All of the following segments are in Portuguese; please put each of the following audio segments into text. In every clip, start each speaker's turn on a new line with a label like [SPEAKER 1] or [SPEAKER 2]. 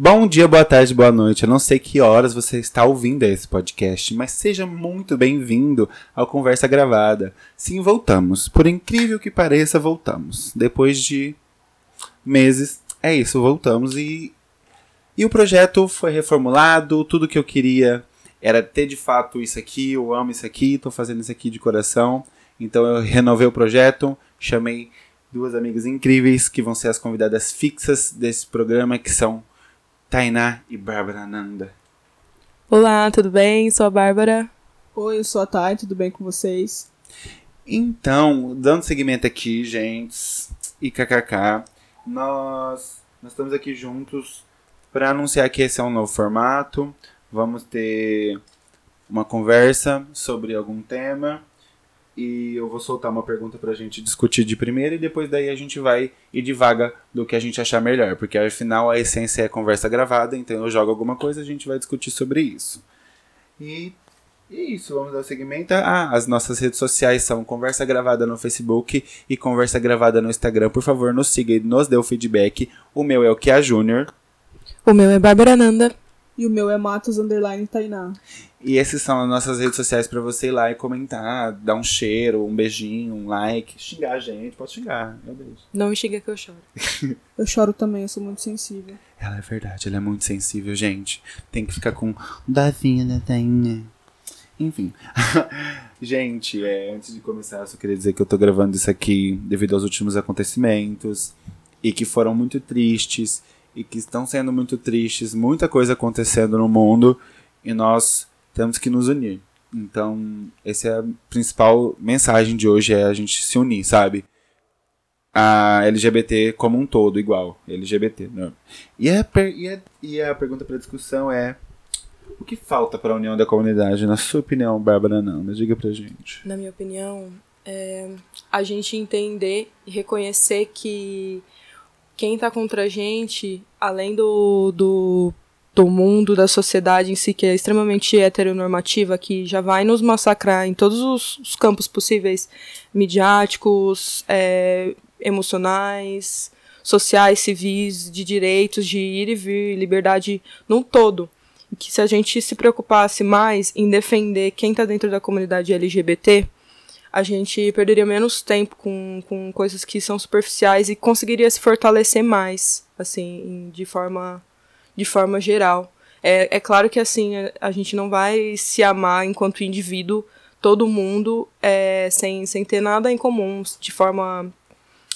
[SPEAKER 1] Bom dia, boa tarde, boa noite. Eu não sei que horas você está ouvindo esse podcast, mas seja muito bem-vindo ao Conversa Gravada. Sim, voltamos. Por incrível que pareça, voltamos. Depois de meses, é isso, voltamos e e o projeto foi reformulado, tudo que eu queria era ter de fato isso aqui, eu amo isso aqui, estou fazendo isso aqui de coração. Então eu renovei o projeto, chamei duas amigas incríveis que vão ser as convidadas fixas desse programa, que são Tainá e Bárbara Nanda.
[SPEAKER 2] Olá, tudo bem? Sou a Bárbara.
[SPEAKER 3] Oi, eu sou a Thay, tudo bem com vocês?
[SPEAKER 1] Então, dando seguimento aqui, gente, e kkk, nós, nós estamos aqui juntos para anunciar que esse é um novo formato. Vamos ter uma conversa sobre algum tema e eu vou soltar uma pergunta pra gente discutir de primeira e depois daí a gente vai e divaga do que a gente achar melhor, porque afinal a essência é conversa gravada, então eu jogo alguma coisa e a gente vai discutir sobre isso. E e isso, vamos dar segmento. Ah, as nossas redes sociais são Conversa Gravada no Facebook e Conversa Gravada no Instagram. Por favor, nos siga e nos dê o feedback. O meu é o Kia Júnior.
[SPEAKER 2] O meu é Bárbara Nanda.
[SPEAKER 3] E o meu é Matos Underline Tainá.
[SPEAKER 1] E essas são as nossas redes sociais para você ir lá e comentar, dar um cheiro, um beijinho, um like, xingar a gente, pode xingar, meu Deus.
[SPEAKER 2] Não me xinga que eu choro.
[SPEAKER 3] eu choro também, eu sou muito sensível.
[SPEAKER 1] Ela é verdade, ela é muito sensível, gente. Tem que ficar com davinha da tainha. Enfim. gente, é, antes de começar, eu só queria dizer que eu tô gravando isso aqui devido aos últimos acontecimentos e que foram muito tristes e que estão sendo muito tristes, muita coisa acontecendo no mundo e nós temos que nos unir. Então, essa é a principal mensagem de hoje, é a gente se unir, sabe? A LGBT como um todo, igual. LGBT, né? E a, e a, e a pergunta para discussão é: o que falta para a união da comunidade? Na sua opinião, Bárbara Nanda, diga pra gente.
[SPEAKER 2] Na minha opinião, é a gente entender e reconhecer que quem está contra a gente, além do, do do mundo, da sociedade em si, que é extremamente heteronormativa, que já vai nos massacrar em todos os, os campos possíveis midiáticos, é, emocionais, sociais, civis, de direitos, de ir e vir, liberdade num todo. Que se a gente se preocupasse mais em defender quem está dentro da comunidade LGBT, a gente perderia menos tempo com, com coisas que são superficiais e conseguiria se fortalecer mais, assim, de forma de forma geral. É, é claro que assim, a, a gente não vai se amar enquanto indivíduo, todo mundo, é, sem, sem ter nada em comum, de forma,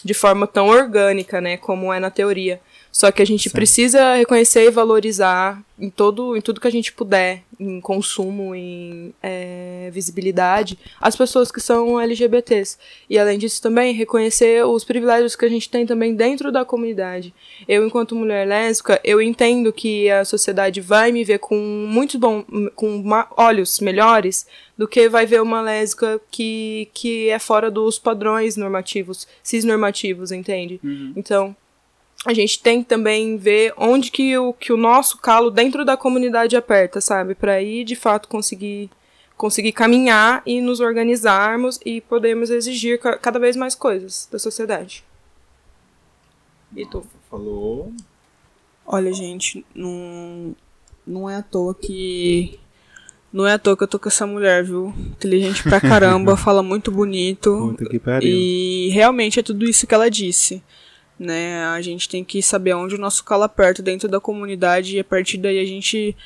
[SPEAKER 2] de forma tão orgânica, né, como é na teoria. Só que a gente Sim. precisa reconhecer e valorizar em, todo, em tudo que a gente puder, em consumo, em é, visibilidade, as pessoas que são LGBTs. E além disso também reconhecer os privilégios que a gente tem também dentro da comunidade. Eu, enquanto mulher lésbica, eu entendo que a sociedade vai me ver com muito bom, com olhos melhores do que vai ver uma lésbica que, que é fora dos padrões normativos, cisnormativos, entende? Uhum. Então, a gente tem que também ver onde que o, que o nosso calo dentro da comunidade aperta, sabe? Para aí, de fato, conseguir conseguir caminhar e nos organizarmos e podemos exigir cada vez mais coisas da sociedade.
[SPEAKER 1] E tu? Falou.
[SPEAKER 3] Olha, gente, não, não é à toa que. Não é à toa que eu tô com essa mulher, viu? Inteligente pra caramba, fala muito bonito.
[SPEAKER 1] Puta que pariu.
[SPEAKER 3] E realmente é tudo isso que ela disse né? A gente tem que saber onde o nosso calo aperta dentro da comunidade e a partir daí a gente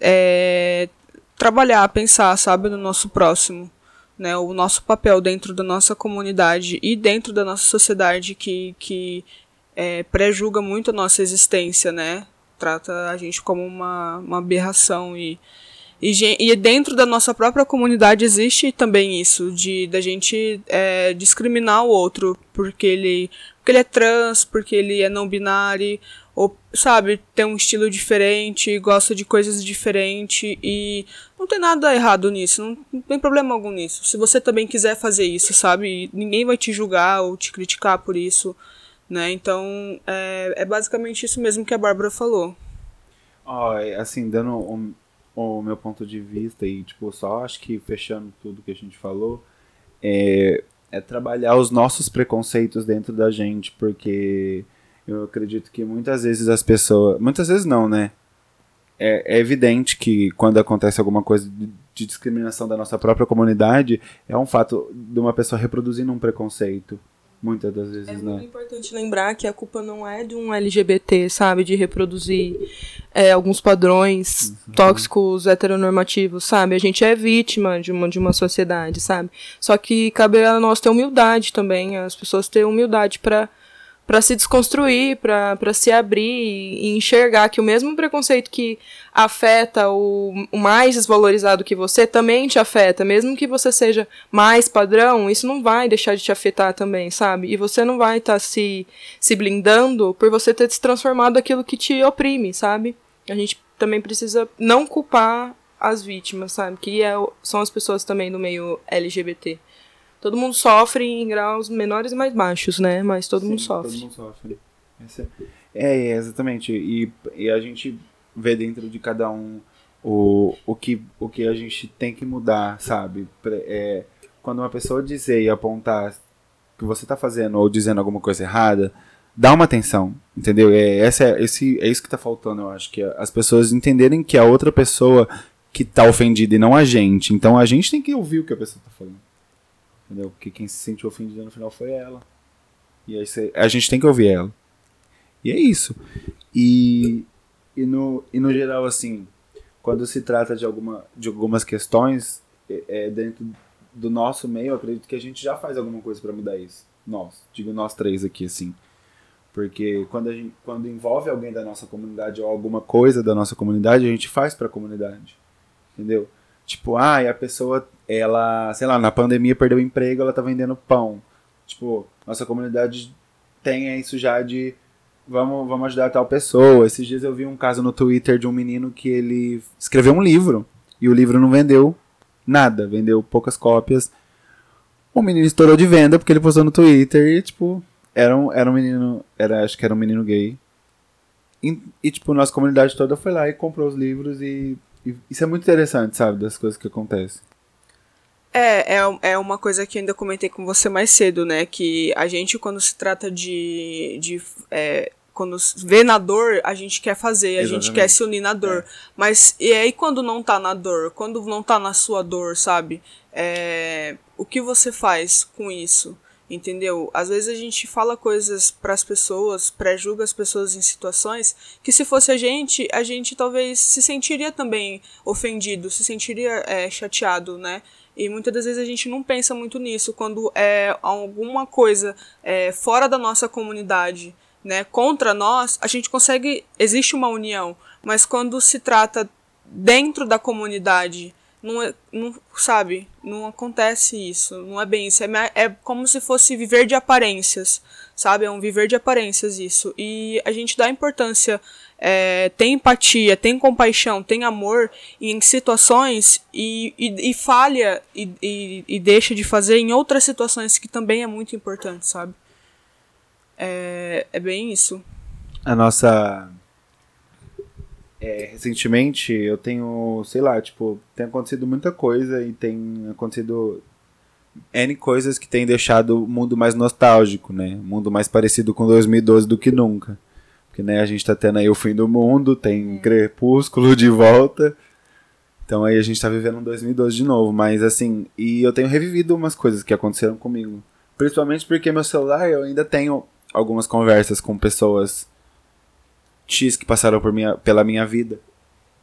[SPEAKER 3] é, trabalhar, pensar, sabe, no nosso próximo, né? O nosso papel dentro da nossa comunidade e dentro da nossa sociedade que, que é, pré-julga muito a nossa existência, né? Trata a gente como uma, uma aberração e e, e, dentro da nossa própria comunidade existe também isso, de da gente é, discriminar o outro porque ele, porque ele é trans, porque ele é não binário, ou, sabe, tem um estilo diferente, gosta de coisas diferentes, e não tem nada errado nisso, não, não tem problema algum nisso. Se você também quiser fazer isso, sabe, ninguém vai te julgar ou te criticar por isso, né? Então, é, é basicamente isso mesmo que a Bárbara falou.
[SPEAKER 1] Oh, assim, dando um o meu ponto de vista e, tipo, só acho que fechando tudo que a gente falou, é, é trabalhar os nossos preconceitos dentro da gente, porque Eu acredito que muitas vezes as pessoas. Muitas vezes não, né? É, é evidente que quando acontece alguma coisa de, discriminação da nossa própria comunidade, é um fato de uma pessoa reproduzindo um preconceito. Muitas das vezes,
[SPEAKER 2] É
[SPEAKER 1] né?
[SPEAKER 2] muito importante lembrar que a culpa não é de um LGBT, sabe? De reproduzir é, alguns padrões tóxicos heteronormativos, sabe? A gente é vítima de uma, de uma sociedade, sabe? Só que cabe a nós ter humildade também, as pessoas ter humildade para para se desconstruir, para se abrir e, enxergar que o mesmo preconceito que afeta o, o mais desvalorizado que você também te afeta, mesmo que você seja mais padrão, isso não vai deixar de te afetar também, sabe? E você não vai estar se, se blindando por você ter se transformado aquilo que te oprime, sabe? A gente também precisa não culpar as vítimas, sabe? Que é, são as pessoas também do meio LGBT. Todo mundo sofre em graus menores e mais baixos, né? Mas todo mundo
[SPEAKER 1] Sim,
[SPEAKER 2] sofre.
[SPEAKER 1] Todo mundo sofre. É, é, exatamente. E, e a gente vê dentro de cada um o, o, que, o que a gente tem que mudar, sabe? É, quando uma pessoa dizer e apontar que você tá fazendo ou dizendo alguma coisa errada, dá uma atenção, entendeu? É, essa é, esse, é isso que tá faltando, eu acho. Que as pessoas entenderem que a outra pessoa que tá ofendida e não a gente. Então a gente tem que ouvir o que a pessoa tá falando. Entendeu? Porque quem se sentiu ofendida no final foi ela. E aí a gente tem que ouvir ela. E é isso. E, e, no, e no geral, assim, quando se trata de, alguma, de algumas questões, é, é, dentro do nosso meio, acredito que a gente já faz alguma coisa pra mudar isso. Nós, digo nós três aqui, assim. Porque quando, a gente, quando envolve alguém da nossa comunidade ou alguma coisa da nossa comunidade, a gente faz pra comunidade. Entendeu? Tipo, ah, e a pessoa, ela, sei lá, na pandemia perdeu o emprego, ela tá vendendo pão. Tipo, nossa comunidade tem isso já de vamos, vamos ajudar tal pessoa. Esses dias eu vi um caso no Twitter de um menino que ele escreveu um livro e o livro não vendeu nada, vendeu poucas cópias. O menino estourou de venda porque ele postou no Twitter e, tipo, era um, era um menino, era, acho que era um menino gay. E, e, tipo, nossa comunidade toda foi lá e comprou os livros e, e isso é muito interessante, sabe, das coisas que acontecem.
[SPEAKER 3] É, é, é uma coisa que eu ainda comentei com você mais cedo, né? Que a gente, quando se trata de. de é, quando vê na dor, a gente quer fazer, a gente quer se unir na dor. Mas e aí quando não tá na dor? Quando não tá na sua dor, sabe? É, o que você faz com isso? Entendeu? Às vezes a gente fala coisas para as pessoas, pré-julga as pessoas em situações que se fosse a gente, a gente talvez se sentiria também ofendido, se sentiria é, chateado, né? E muitas das vezes a gente não pensa muito nisso. Quando é alguma coisa é, fora da nossa comunidade, né, contra nós, a gente consegue, existe uma união, mas quando se trata dentro da comunidade, não, é, não sabe, não acontece isso, não é bem isso, é, é como se fosse viver de aparências, sabe, é um viver de aparências isso, e a gente dá importância, é, tem empatia, tem compaixão, tem amor em situações e, e, e falha e, e, e deixa de fazer em outras situações que também é muito importante, sabe? É, é bem isso.
[SPEAKER 1] a nossa. É, recentemente eu tenho, sei lá, tipo, tem acontecido muita coisa e tem acontecido N coisas que tem deixado o mundo mais nostálgico, né? O mundo mais parecido com 2012 do que nunca. Porque, né, a gente tá tendo aí o fim do mundo, tem crepúsculo de volta. Então aí a gente tá vivendo um 2012 de novo, mas assim, e eu tenho revivido umas coisas que aconteceram comigo. Principalmente porque meu celular eu ainda tenho algumas conversas com pessoas X que passaram por minha, pela minha vida.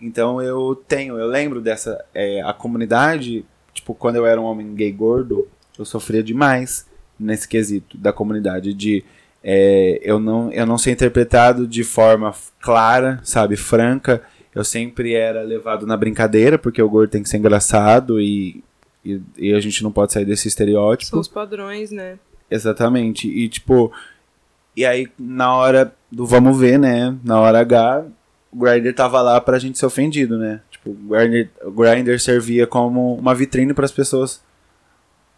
[SPEAKER 1] Então eu tenho, eu lembro dessa. é, a comunidade, tipo, quando eu era um homem gay gordo, eu sofria demais nesse quesito da comunidade. De é, eu, não, eu não ser interpretado de forma clara, sabe, franca. Eu sempre era levado na brincadeira, porque o gordo tem que ser engraçado e, e, e a gente não pode sair desse estereótipo.
[SPEAKER 2] São os padrões, né?
[SPEAKER 1] Exatamente. E tipo, e aí na hora do vamos ver, né? Na hora H, o Grindr tava lá pra gente ser ofendido, né? Tipo, o Grindr, o Grindr servia como uma vitrine para as pessoas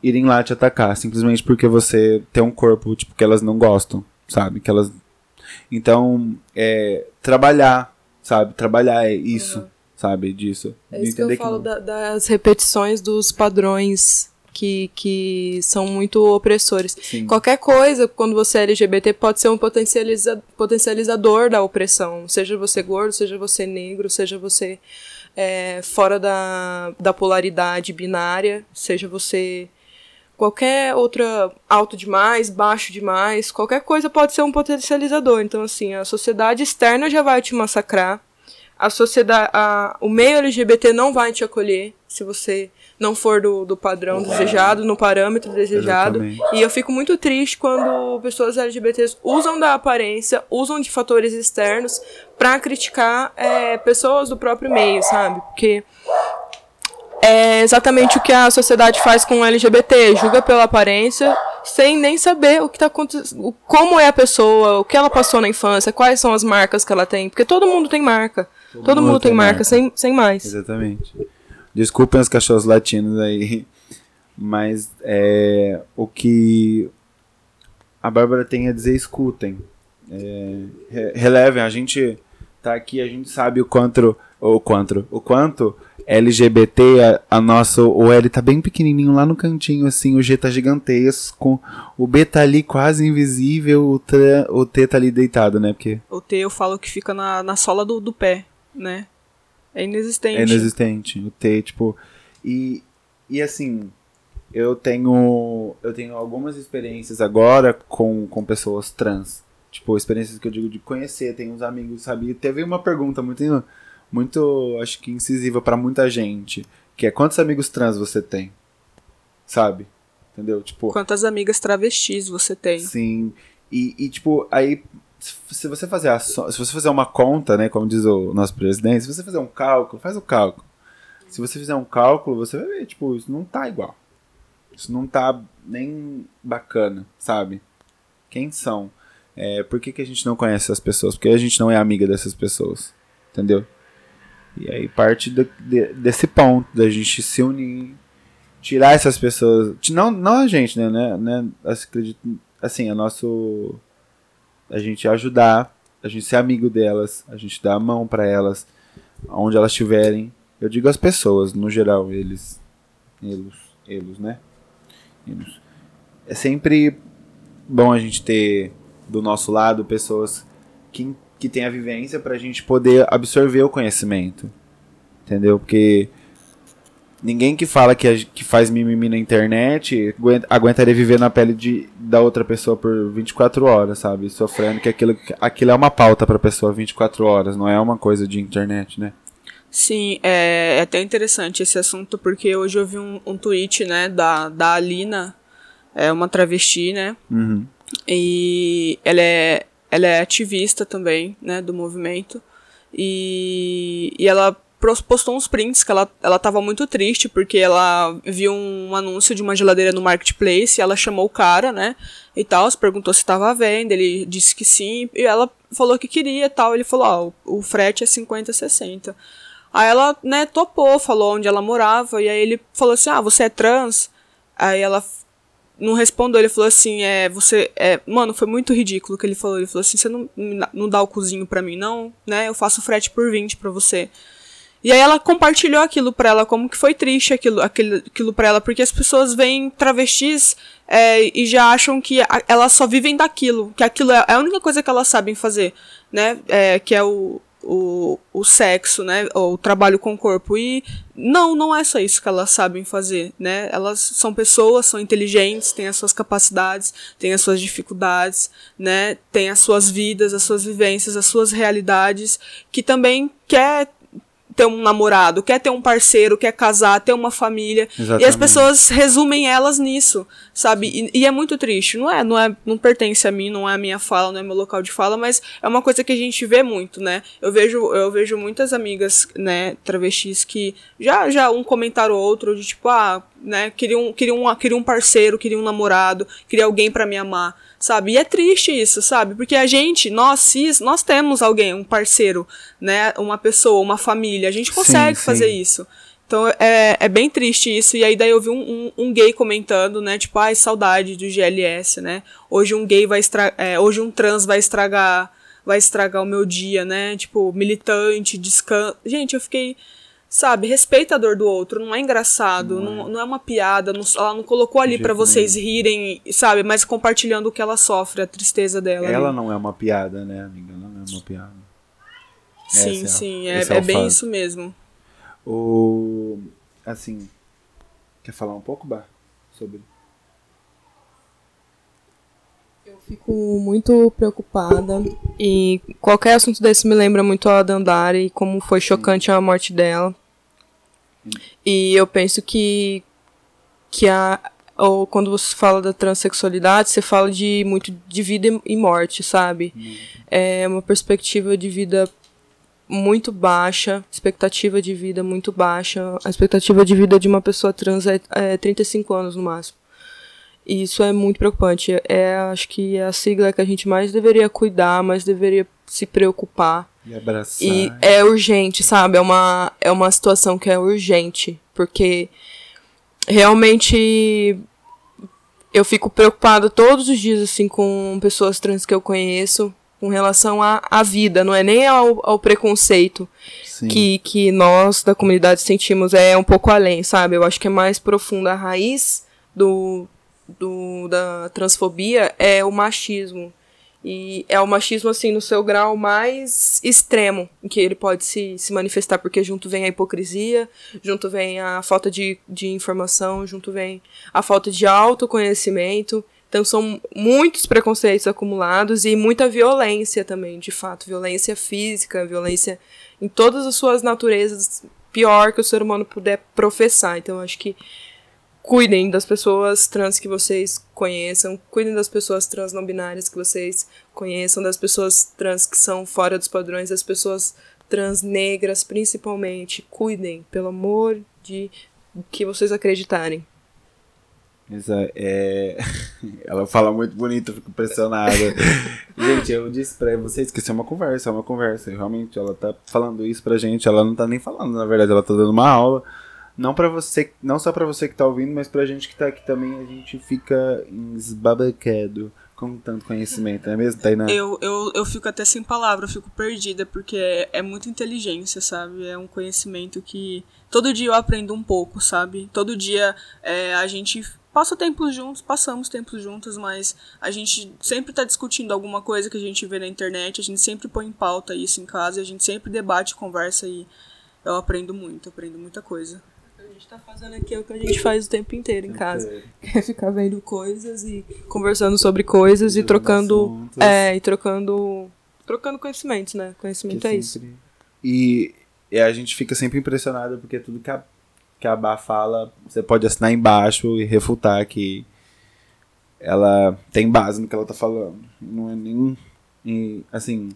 [SPEAKER 1] irem lá te atacar, simplesmente porque você tem um corpo, tipo, que elas não gostam, sabe? Que elas Então, é trabalhar, sabe? Trabalhar é isso, sabe? Disso.
[SPEAKER 2] É isso que eu
[SPEAKER 1] entender
[SPEAKER 2] falo da- das repetições dos padrões que, que são muito opressores.
[SPEAKER 1] Sim.
[SPEAKER 2] Qualquer coisa, quando você é LGBT, pode ser um potencializa potencializador da opressão. Seja você gordo, seja você negro, seja você é, fora da, da polaridade binária, seja você qualquer outra alto demais, baixo demais, qualquer coisa pode ser um potencializador. Então, assim, a sociedade externa já vai te massacrar. A sociedade, a, o meio LGBT não vai te acolher se você não for do, do padrão desejado, no parâmetro desejado.
[SPEAKER 1] Exatamente.
[SPEAKER 2] E eu fico muito triste quando pessoas LGBTs usam da aparência, usam de fatores externos pra criticar é, pessoas do próprio meio, sabe? Porque é exatamente o que a sociedade faz com o LGBT, julga pela aparência, sem nem saber o que tá acontecendo, como é a pessoa, o que ela passou na infância, quais são as marcas que ela tem, porque todo mundo tem marca. Todo, mundo, tem marca, Sem, sem mais.
[SPEAKER 1] Exatamente. Desculpem os cachorros latinos aí, mas é, o que a Bárbara tem a dizer, escutem. É, re- relevem, a gente tá aqui, a gente sabe o quanto, o quanto, o quanto LGBT, a, a nossa, o L tá bem pequenininho lá no cantinho, assim, o G tá gigantesco, o B tá ali quase invisível, o, tra, o T tá ali deitado, né, porque
[SPEAKER 3] O T eu falo que fica na, na sola do, do pé, né? É inexistente.
[SPEAKER 1] É inexistente. O T, tipo. E, e assim, eu tenho. Eu tenho algumas experiências agora com, com pessoas trans. Tipo, experiências que eu digo de conhecer, tem uns amigos, sabe? E Teve uma pergunta muito, muito, acho que incisiva pra muita gente. Que é quantos amigos trans você tem? Sabe? Entendeu? Tipo,
[SPEAKER 3] Quantas amigas travestis você tem?
[SPEAKER 1] Sim. E, e, tipo, aí, se você fazer a se você fazer uma conta, né, como diz o nosso presidente, se você fazer um cálculo, faz o cálculo. Se você fizer um cálculo, você vai ver, tipo, isso não tá igual. Isso não tá nem bacana, sabe? Quem são? É, por que, que a gente não conhece essas pessoas? Porque a gente não é amiga dessas pessoas. Entendeu? E aí parte do- de- desse ponto, da gente se unir, tirar essas pessoas. Não, não a gente, né? né, né assim, acredito, assim, a nosso. A gente ajudar, a gente ser amigo delas, a gente dar a mão pra elas, onde elas estiverem. Eu digo as pessoas, no geral, eles. Eles, eles, né? Eles. É sempre bom a gente ter do nosso lado pessoas que, que têm a vivência pra gente poder absorver o conhecimento. Entendeu? Porque ninguém que fala que, a- que faz mimimi na internet aguenta- aguentaria viver na pele de, da outra pessoa por 24 horas, sabe? Sofrendo que aquilo, aquilo é uma pauta pra pessoa 24 horas, não é uma coisa de internet, né?
[SPEAKER 3] Sim, é, é até interessante esse assunto, porque hoje eu vi um, um tweet, né, da, da Alina, é uma travesti, né,
[SPEAKER 1] Uhum.
[SPEAKER 3] e ela é, ela é ativista também, né, do movimento, e, e ela postou uns prints que ela, ela tava muito triste, porque ela viu um anúncio de uma geladeira no Marketplace, e ela chamou o cara, né, e tal, perguntou se tava à venda, ele disse que sim, e ela falou que queria e tal, ele falou, ó, o, o frete é 50, 60. Aí ela, né, topou, falou onde ela morava, e aí ele falou assim, ah, você é trans? Aí ela não respondeu, ele falou assim, é, você, é, mano, foi muito ridículo o que ele falou, ele falou assim, você não, não dá o cozinho pra mim, não, né, eu faço frete por 20 pra você. E aí ela compartilhou aquilo pra ela, como que foi triste aquilo, aquilo, aquilo pra ela, porque as pessoas veem travestis é, e já acham que a- elas só vivem daquilo, que aquilo é a única coisa que elas sabem fazer, né, é, que é o, o, o sexo, né, ou o trabalho com o corpo. E não, não é só isso que elas sabem fazer, né, elas são pessoas, são inteligentes, têm as suas capacidades, têm as suas dificuldades, né, têm as suas vidas, as suas vivências, as suas realidades, que também quer ter um namorado, quer ter um parceiro, quer casar, ter uma família. E as
[SPEAKER 1] Exatamente.
[SPEAKER 3] pessoas resumem elas nisso, sabe? E, e é muito triste. Não é, não é, não pertence a mim, não é a minha fala, não é meu local de fala, mas é uma coisa que a gente vê muito, né? Eu vejo, eu vejo muitas amigas, né, travestis que já já um comentário ou outro de tipo, ah, né, queria um, queria um, queria um parceiro, queria um namorado, queria alguém pra me amar, sabe? E é triste isso, sabe? Porque a gente, nós cis, nós temos alguém, um parceiro, né, uma pessoa, uma família, a gente consegue
[SPEAKER 1] sim.
[SPEAKER 3] fazer isso. Então é, é bem triste isso. E aí daí eu vi um, um, um gay comentando, né? Tipo, ai, saudade do GLS, né? Hoje um gay vai estragar. hoje um trans vai estragar. Vai estragar o meu dia, né? Tipo, militante, descanso. Gente, eu fiquei. Sabe, respeita a dor do outro, não é engraçado, não, não, é. não é uma piada, não, ela não colocou ali para vocês nenhum. rirem, sabe, mas compartilhando o que ela sofre, a tristeza dela.
[SPEAKER 1] Ela
[SPEAKER 3] ali.
[SPEAKER 1] não é uma piada, né, amiga? Ela não é uma piada.
[SPEAKER 3] Sim, é sim, é, é, é bem isso mesmo.
[SPEAKER 1] O. Assim. Quer falar um pouco, Bar? Sobre.
[SPEAKER 2] Eu fico muito preocupada e qualquer assunto desse me lembra muito a Dandara e como foi chocante a morte dela. E eu penso que que a ou quando você fala da transexualidade, você fala de muito de vida e morte, sabe? Uhum. É uma perspectiva de vida muito baixa, expectativa de vida muito baixa. A expectativa de vida de uma pessoa trans é, é 35 anos no máximo. E isso é muito preocupante. É, acho que é a sigla que a gente mais deveria cuidar, mais deveria se preocupar.
[SPEAKER 1] E abraçar.
[SPEAKER 2] E é urgente, sabe? É uma, é uma situação que é urgente. Porque realmente eu fico preocupada todos os dias, assim, com pessoas trans que eu conheço com relação à, à vida, não é nem ao, ao preconceito que, que nós da comunidade sentimos, é um pouco além, sabe? Eu acho que é mais profunda a raiz do, do, da transfobia é o machismo. E é o machismo, assim, no seu grau mais extremo em que ele pode se, se manifestar, porque junto vem a hipocrisia, junto vem a falta de, de informação, junto vem a falta de autoconhecimento. Então são muitos preconceitos acumulados e muita violência também, de fato. Violência física, violência em todas as suas naturezas, pior que o ser humano puder professar. Então acho que cuidem das pessoas trans que vocês conheçam, cuidem das pessoas trans não binárias que vocês conheçam, das pessoas trans que são fora dos padrões, das pessoas trans negras principalmente. Cuidem, pelo amor de que vocês acreditarem.
[SPEAKER 1] Exato. É... Ela fala muito bonito, fico impressionada. gente, eu disse pra vocês que isso é uma conversa, é uma conversa. Realmente, ela tá falando isso pra gente, ela não tá nem falando, na verdade, ela tá dando uma aula. Não para você, não só para você que tá ouvindo, mas pra gente que tá aqui também, a gente fica esbabacado com tanto conhecimento, não é mesmo, Tainá?
[SPEAKER 3] Eu, eu, eu fico até sem palavra, eu fico perdida, porque é, é muita inteligência, sabe? É um conhecimento que todo dia eu aprendo um pouco, sabe? Todo dia é, a gente passa tempos juntos, passamos tempos juntos, mas a gente sempre está discutindo alguma coisa que a gente vê na internet, a gente sempre põe em pauta isso em casa, a gente sempre debate, conversa e eu aprendo muito, aprendo muita coisa.
[SPEAKER 2] A gente tá fazendo aqui é o que a gente faz o tempo inteiro em casa. Que é ficar vendo coisas e conversando sobre coisas e trocando. É, e trocando. Trocando conhecimentos, né? Conhecimento que é sempre... isso.
[SPEAKER 1] E, e a gente fica sempre impressionado porque tudo que a que a Bá fala, você pode assinar embaixo e refutar que ela tem base no que ela tá falando. Não é nem. E, assim,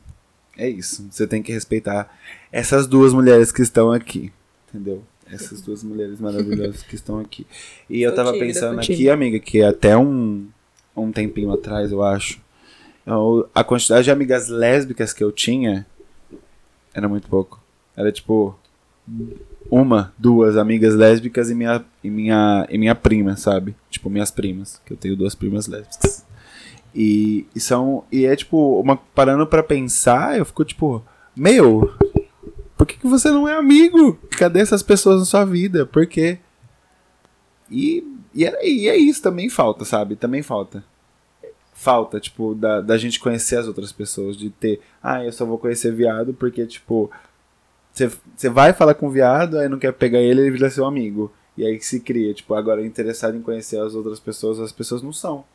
[SPEAKER 1] é isso. Você tem que respeitar essas duas mulheres que estão aqui. Entendeu? Essas duas mulheres maravilhosas que estão aqui. E eu tava pensando aqui, amiga, que até um, um tempinho atrás, eu acho, eu, a quantidade de amigas lésbicas que eu tinha era muito pouco. Era tipo uma, duas amigas lésbicas e minha, e minha, e minha prima, sabe? Tipo, minhas primas, que eu tenho duas primas lésbicas. E, e são. E é tipo, uma, parando para pensar, eu fico tipo, meu, por que, que você não é amigo? Cadê essas pessoas na sua vida? Por quê? E, e, é, e é isso, também falta, sabe? Também falta. Falta, tipo, da, da gente conhecer as outras pessoas, de ter, ah, eu só vou conhecer viado porque, tipo, você vai falar com o viado, aí não quer pegar ele, ele vira seu amigo. E aí que se cria, tipo, agora interessado em conhecer as outras pessoas, as pessoas não são.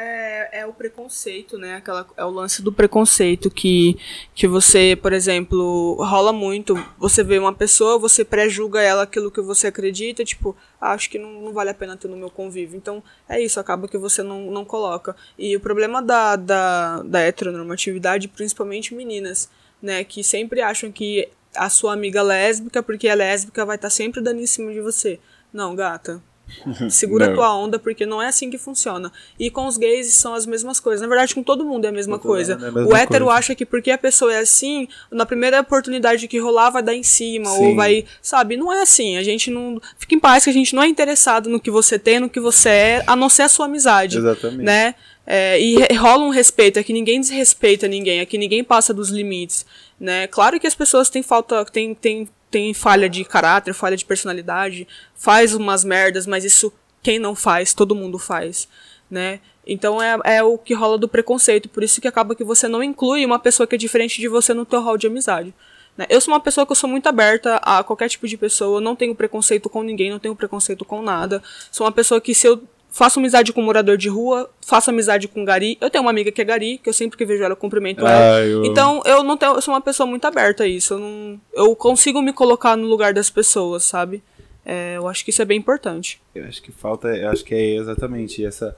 [SPEAKER 3] É, é o preconceito, né? Aquela, é o lance do preconceito que, que você, por exemplo, rola muito. Você vê uma pessoa, você pré-julga ela aquilo que você acredita, tipo, ah, acho que não, não vale a pena ter no meu convívio. Então, é isso, acaba que você não, não coloca. E o problema da, da, da heteronormatividade, principalmente meninas, né? Que sempre acham que a sua amiga lésbica, porque a lésbica vai estar tá sempre dando em cima de você. Não, gata. Segura tua onda, porque não é assim que funciona. E com os gays são as mesmas coisas. Na verdade, com todo mundo é a mesma coisa. É a mesma o hétero coisa. acha que porque a pessoa é assim, na primeira oportunidade que rolar, vai dar em cima. Sim. Ou vai. Sabe? Não é assim. A gente não. Fica em paz que a gente não é interessado no que você tem, no que você é, a não ser a sua amizade. Exatamente. Né? É, e rola um respeito, é que ninguém desrespeita ninguém, é que ninguém passa dos limites, né? Claro que as pessoas têm falta, têm, têm tem falha de caráter, falha de personalidade, faz umas merdas, mas isso quem não faz, todo mundo faz, né? Então é, é o que rola do preconceito, por isso que acaba que você não inclui uma pessoa que é diferente de você no teu hall de amizade. Né? Eu sou uma pessoa que eu sou muito aberta a qualquer tipo de pessoa, não tenho preconceito com ninguém, não tenho preconceito com nada. Sou uma pessoa que se eu faço amizade com um morador de rua, faço amizade com um gari. Eu tenho uma amiga que é gari, que eu sempre que vejo ela cumprimento
[SPEAKER 1] Ah,
[SPEAKER 3] ela.
[SPEAKER 1] eu-
[SPEAKER 3] Então, eu não tenho, eu sou uma pessoa muito aberta a isso. Eu, não, eu consigo me colocar no lugar das pessoas, sabe? É, eu acho que isso é bem importante.
[SPEAKER 1] Eu acho que falta, eu acho que é exatamente essa.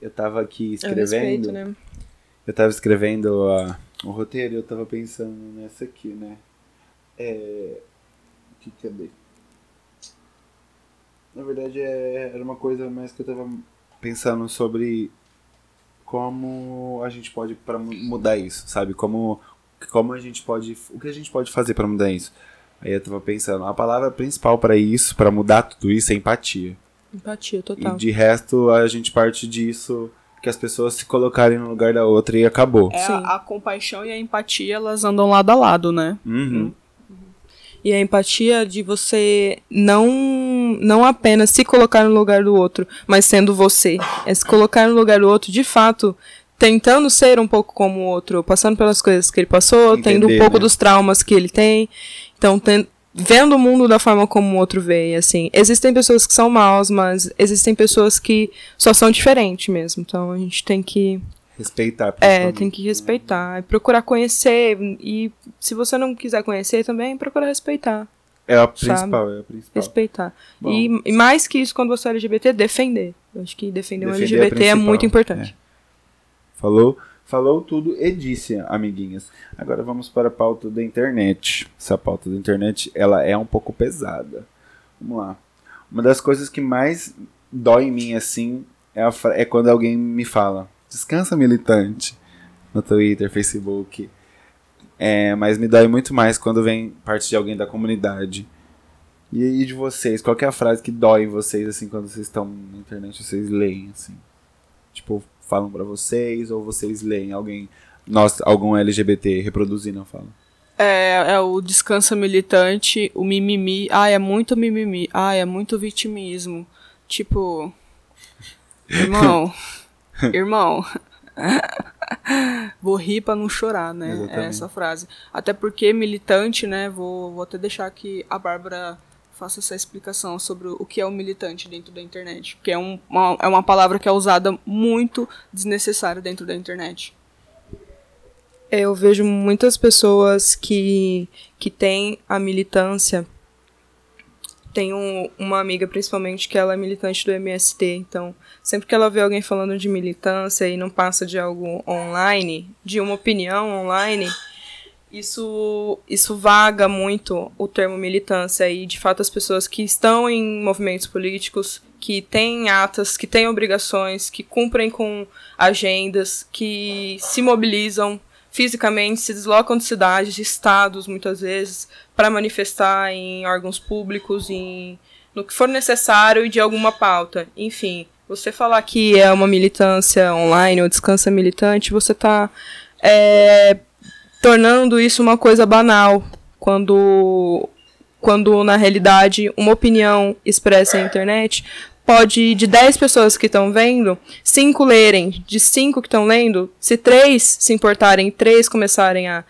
[SPEAKER 1] Eu tava aqui
[SPEAKER 2] É
[SPEAKER 1] escrevendo.
[SPEAKER 2] respeito, né?
[SPEAKER 1] Eu tava escrevendo a- o roteiro e eu tava pensando nessa aqui, né? É. O que cadê? Na verdade, é, era uma coisa mais que eu tava pensando sobre como a gente pode para mudar isso, sabe? Como como a gente pode, o que a gente pode fazer para mudar isso? Aí eu tava pensando, a palavra principal para isso, para mudar tudo isso é empatia.
[SPEAKER 2] Empatia total.
[SPEAKER 1] E de resto, a gente parte disso que as pessoas se colocarem no lugar da outra e acabou.
[SPEAKER 3] É,
[SPEAKER 2] Sim.
[SPEAKER 3] a, a compaixão e a empatia, elas andam lado a lado, né?
[SPEAKER 1] Uhum.
[SPEAKER 2] E a empatia de você não não apenas se colocar no lugar do outro, mas sendo você. É se colocar no lugar do outro, de fato, tentando ser um pouco como o outro, passando pelas coisas que ele passou, tendo um
[SPEAKER 1] Entender,
[SPEAKER 2] pouco
[SPEAKER 1] né?
[SPEAKER 2] dos traumas que ele tem. Então, ten- vendo o mundo da forma como o outro vê, assim. Existem pessoas que são maus, mas existem pessoas que só são diferentes mesmo. Então, a gente tem que
[SPEAKER 1] Respeitar.
[SPEAKER 2] é, tem que respeitar, procurar conhecer e se você não quiser conhecer também, procura respeitar,
[SPEAKER 1] É a principal, é a principal.
[SPEAKER 2] respeitar.
[SPEAKER 1] Bom.
[SPEAKER 2] E, e mais que isso quando você é LGBT, defender. Eu acho que defender,
[SPEAKER 1] Defender é
[SPEAKER 2] LGBT é,
[SPEAKER 1] principal,
[SPEAKER 2] muito importante.
[SPEAKER 1] Falou, falou tudo e disse, amiguinhas. Agora vamos para a pauta da internet. Essa pauta da internet, ela é um pouco pesada. Vamos lá. Uma das coisas que mais dói em mim, assim, é, a é quando alguém me fala, descansa militante, no Twitter, Facebook. É, mas me dói muito mais quando vem parte de alguém da comunidade. E de vocês, qual é a frase que dói em vocês, assim, quando vocês estão na internet, vocês leem, assim? Tipo, falam pra vocês, ou vocês leem alguém, nós, algum LGBT reproduzindo, fala.
[SPEAKER 3] É, é o descansa militante, o mimimi. Ah, é muito mimimi. Ah, é muito vitimismo. Tipo. Irmão. irmão. Vou rir pra não chorar, né? É
[SPEAKER 1] Exatamente.
[SPEAKER 3] essa frase. Até porque militante, né? Vou, vou até deixar que a Bárbara faça essa explicação sobre o que é o militante dentro da internet. Que é, um, uma, é uma palavra que é usada muito desnecessária dentro da internet.
[SPEAKER 2] Eu vejo muitas pessoas que, que têm a militância. Tenho uma amiga, principalmente, que ela é militante do MST. Então, sempre que ela vê alguém falando de militância e não passa de algo online, de uma opinião online, isso, isso vaga muito o termo militância. E, de fato, as pessoas que estão em movimentos políticos, que têm atas, que têm obrigações, que cumprem com agendas, que se mobilizam fisicamente, se deslocam de cidades, de estados, muitas vezes, para manifestar em órgãos públicos, em, no que for necessário e de alguma pauta. Enfim, você falar que é uma militância online ou descansa militante, você está tornando isso uma coisa banal, quando, quando na realidade uma opinião expressa na internet pode, de 10 pessoas que estão vendo, 5 lerem, de 5 que estão lendo, se 3 se importarem, 3 começarem a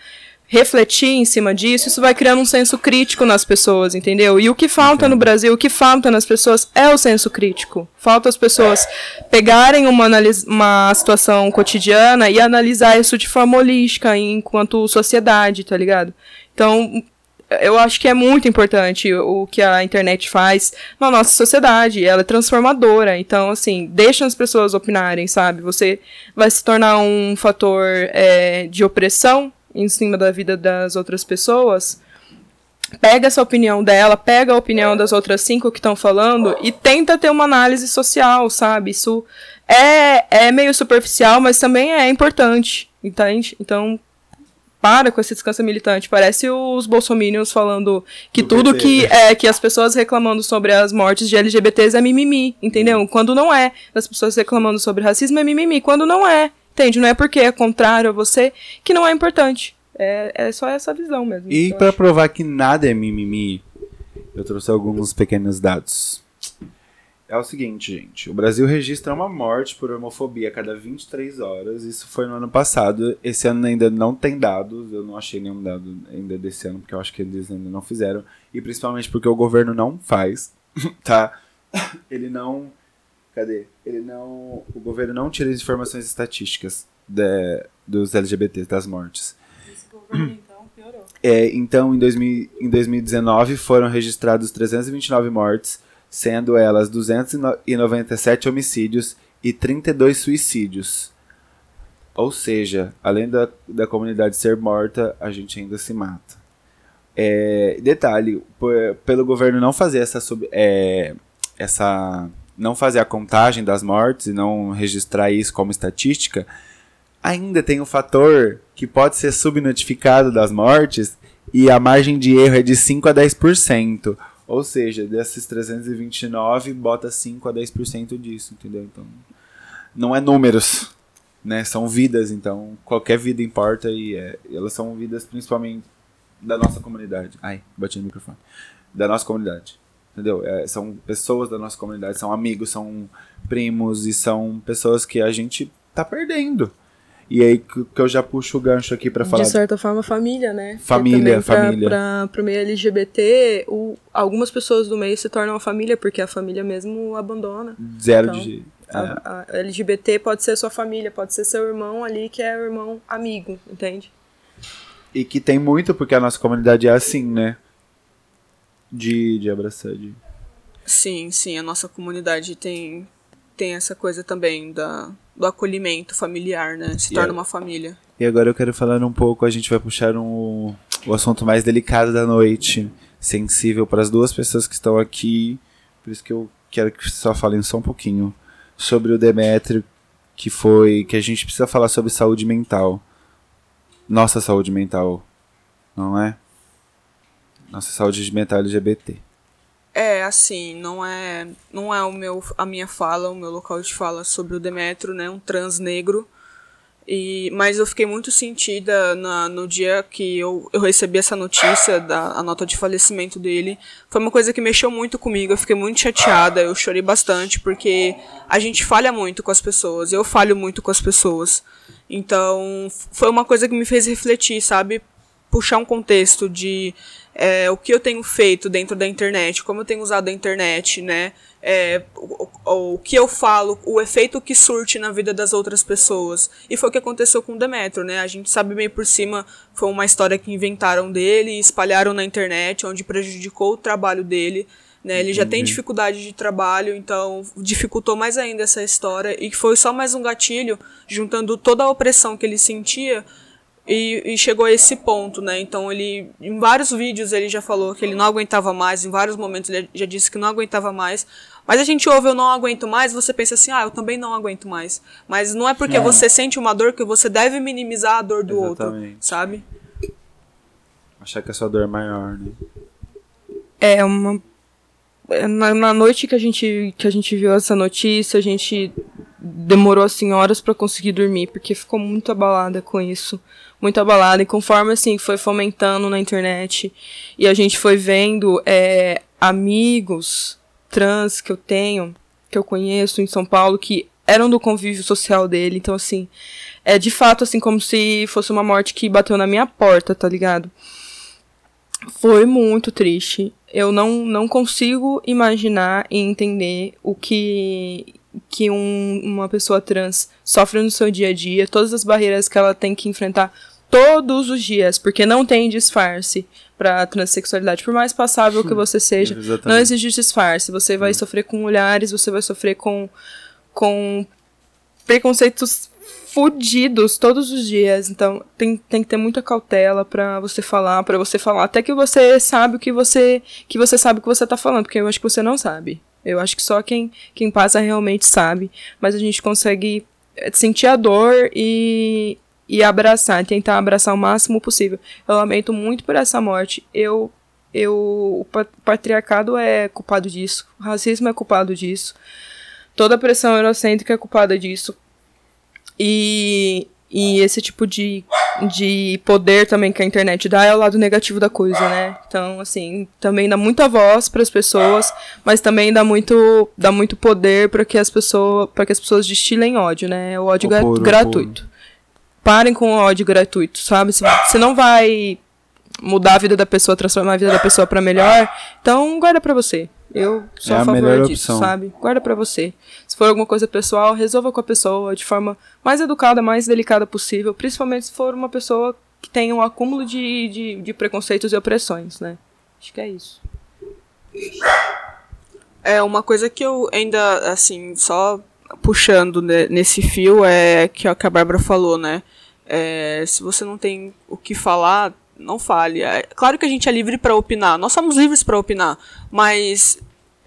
[SPEAKER 2] refletir em cima disso, isso vai criando um senso crítico nas pessoas, entendeu? E o que falta no Brasil, o que falta nas pessoas é o senso crítico. Falta as pessoas pegarem uma, uma situação cotidiana e analisar isso de forma holística enquanto sociedade, tá ligado? Então, eu acho que é muito importante o que a internet faz na nossa sociedade. Ela é transformadora. Então, assim, deixa as pessoas opinarem, sabe? Você vai se tornar um fator é, de opressão em cima da vida das outras pessoas. Pega essa opinião dela, pega a opinião das outras cinco que estão falando e tenta ter uma análise social, sabe? Isso é, é meio superficial, mas também é importante, entende? Então, para com esse descanso militante. Parece os bolsominions falando que
[SPEAKER 1] Do
[SPEAKER 2] tudo
[SPEAKER 1] PT,
[SPEAKER 2] que
[SPEAKER 1] né?
[SPEAKER 2] é que as pessoas reclamando sobre as mortes de LGBTs é mimimi, entendeu? Quando não é. As pessoas reclamando sobre racismo é mimimi, quando não é. Entende? Não é porque é contrário a você que não é importante. É, é só essa visão mesmo.
[SPEAKER 1] E
[SPEAKER 2] acho.
[SPEAKER 1] provar que nada é mimimi, eu trouxe alguns pequenos dados. É o seguinte, gente. O Brasil registra uma morte por homofobia a cada 23 horas. Isso foi no ano passado. Esse ano ainda não tem dados. Eu não achei nenhum dado ainda desse ano, porque eu acho que eles ainda não fizeram. E principalmente porque o governo não faz, tá? Ele não. Cadê? Ele não. O governo não tira as informações estatísticas de- dos LGBTs, das mortes.
[SPEAKER 2] Esse governo, então, piorou.
[SPEAKER 1] É, então, em, 2000, em 2019 foram registrados 329 mortes, sendo elas 297 homicídios e 32 suicídios. Ou seja, além da, da comunidade ser morta, a gente ainda se mata. É, detalhe, pelo governo não fazer essa, sub- é, essa não fazer a contagem das mortes e não registrar isso como estatística, ainda tem o fator que pode ser subnotificado das mortes e a margem de erro é de 5 a 10%. Ou seja, desses 329, bota 5 a 10% disso, entendeu? Então, não é números, né? São vidas, então qualquer vida importa e é, elas são vidas principalmente da nossa comunidade. Ai, bati no microfone. Da nossa comunidade. Entendeu? É, são pessoas da nossa comunidade, são amigos, são primos e são pessoas que a gente tá perdendo. E aí que que eu já puxo o gancho aqui pra falar.
[SPEAKER 2] De certa forma, família, né?
[SPEAKER 1] Família,
[SPEAKER 2] pra,
[SPEAKER 1] família.
[SPEAKER 2] Pra, pro meio LGBT, o, algumas pessoas do meio se tornam a família, porque a família mesmo abandona.
[SPEAKER 1] Zero
[SPEAKER 2] Então,
[SPEAKER 1] de. é,
[SPEAKER 2] A, a LGBT pode ser sua família, pode ser seu irmão ali, que é o irmão amigo, entende?
[SPEAKER 1] E que tem muito, porque a nossa comunidade é assim, né? De, de abraçar. De...
[SPEAKER 3] Sim, sim, a nossa comunidade tem, tem essa coisa também da, do acolhimento familiar, né? Se torna uma família.
[SPEAKER 1] E agora eu quero falar um pouco, a gente vai puxar um, o assunto mais delicado da noite, sensível para as duas pessoas que estão aqui, por isso que eu quero que só falem só um pouquinho sobre o Demetrio, que foi que a gente precisa falar sobre saúde mental. Nossa saúde mental, não é? Nossa saúde mental LGBT.
[SPEAKER 3] É, assim, não é, não é o meu, a minha fala, o meu local de fala sobre o Demetro, né? Um trans negro. E, mas eu fiquei muito sentida na, no dia que eu, eu recebi essa notícia, da, a nota de falecimento dele. Foi uma coisa que mexeu muito comigo, eu fiquei muito chateada, eu chorei bastante, porque a gente falha muito com as pessoas, eu falho muito com as pessoas. Então, foi uma coisa que me fez refletir, sabe? Puxar um contexto de é, o que eu tenho feito dentro da internet, como eu tenho usado a internet, né? É, o, o- o que eu falo, o efeito que surte na vida das outras pessoas. E foi o que aconteceu com o Demetrio, né? A gente sabe meio por cima, foi uma história que inventaram dele e espalharam na internet, onde prejudicou o trabalho dele. Né? Ele já tem
[SPEAKER 1] Entendi.
[SPEAKER 3] dificuldade de trabalho, então dificultou mais ainda essa história. E foi só mais um gatilho, juntando toda a opressão que ele sentia, e, e chegou a esse ponto, né? Então ele, em vários vídeos ele já falou que ele não aguentava mais, em vários momentos ele já disse que não aguentava mais. Mas a gente ouve eu não aguento mais, você pensa assim, ah, eu também não aguento mais. Mas não é porque
[SPEAKER 1] É.
[SPEAKER 3] você sente uma dor que você deve minimizar a dor do outro,
[SPEAKER 1] Exatamente.
[SPEAKER 3] sabe?
[SPEAKER 1] Achar que a sua dor é maior, né?
[SPEAKER 2] É uma. é, Na, na noite que a, gente, que a gente viu essa notícia, a gente demorou assim horas pra conseguir dormir, porque ficou muito abalada com isso. Muito abalada. E conforme assim foi fomentando na internet e a gente foi vendo é, amigos trans que eu tenho, que eu conheço em São Paulo, que eram do convívio social dele. Então, assim, é de fato assim como se fosse uma morte que bateu na minha porta, tá ligado? Foi muito triste. Eu não, não consigo imaginar e entender o que, que um- uma pessoa trans sofre no seu dia a dia, todas as barreiras que ela tem que enfrentar todos os dias, porque não tem disfarce pra transexualidade. Por mais passável que você seja, não
[SPEAKER 1] Exatamente.
[SPEAKER 2] existe disfarce. Você vai sofrer com olhares, você vai sofrer com, com preconceitos fudidos todos os dias. Então, tem, tem que ter muita cautela pra você falar, pra você falar até que você sabe o que você que você sabe o que você tá falando, porque eu acho que você não sabe. Eu acho que só quem quem passa realmente sabe, mas a gente consegue eh, sentir a dor e e abraçar, tentar abraçar o máximo possível. Eu lamento muito por essa morte. Eu eu o pa- patriarcado é culpado disso, o racismo é culpado disso. Toda a pressão eurocêntrica é culpada disso. E, e esse tipo de de poder também que a internet dá é o lado negativo da coisa, né? Então, assim, também dá muita voz para as pessoas, mas também dá muito, dá muito poder para que as pessoas, para que as pessoas destilem ódio, né? O ódio
[SPEAKER 1] Opor,
[SPEAKER 2] gratuito. Parem com o ódio gratuito, sabe? Você não vai mudar a vida da pessoa, transformar a vida da pessoa para melhor, então guarda para você. Eu sou
[SPEAKER 1] É
[SPEAKER 2] a
[SPEAKER 1] a
[SPEAKER 2] favor
[SPEAKER 1] melhor
[SPEAKER 2] disso,
[SPEAKER 1] opção.
[SPEAKER 2] sabe? Guarda pra você. Se for alguma coisa pessoal, resolva com a pessoa de forma mais educada, mais delicada possível, principalmente se for uma pessoa que tem um acúmulo de, de, de preconceitos e opressões, né? Acho que é isso.
[SPEAKER 3] É, uma coisa que eu ainda, assim, só puxando ne- nesse fio é que, ó, que a Bárbara falou, né? É, se você não tem o que falar, não fale. É, claro que a gente é livre para opinar, nós somos livres para opinar, mas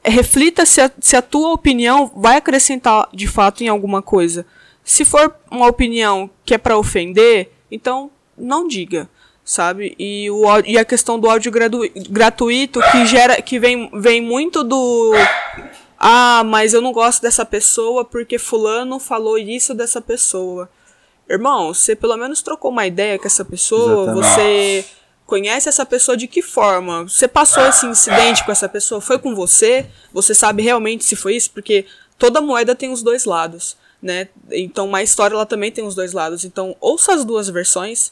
[SPEAKER 3] reflita se a, se a tua opinião vai acrescentar de fato em alguma coisa. Se for uma opinião que é para ofender, então não diga, sabe? E, o, e a questão do áudio gradu- gratuito que gera, que vem, vem muito do ah, mas eu não gosto dessa pessoa porque fulano falou isso dessa pessoa. Irmão, você pelo menos trocou uma ideia com essa pessoa,
[SPEAKER 1] Exatamente.
[SPEAKER 3] você conhece essa pessoa de que forma? Você passou esse incidente com essa pessoa? Foi com você? Você sabe realmente se foi isso? Porque toda moeda tem os dois lados, né? Então, uma história ela também tem os dois lados. Então, ouça as duas versões,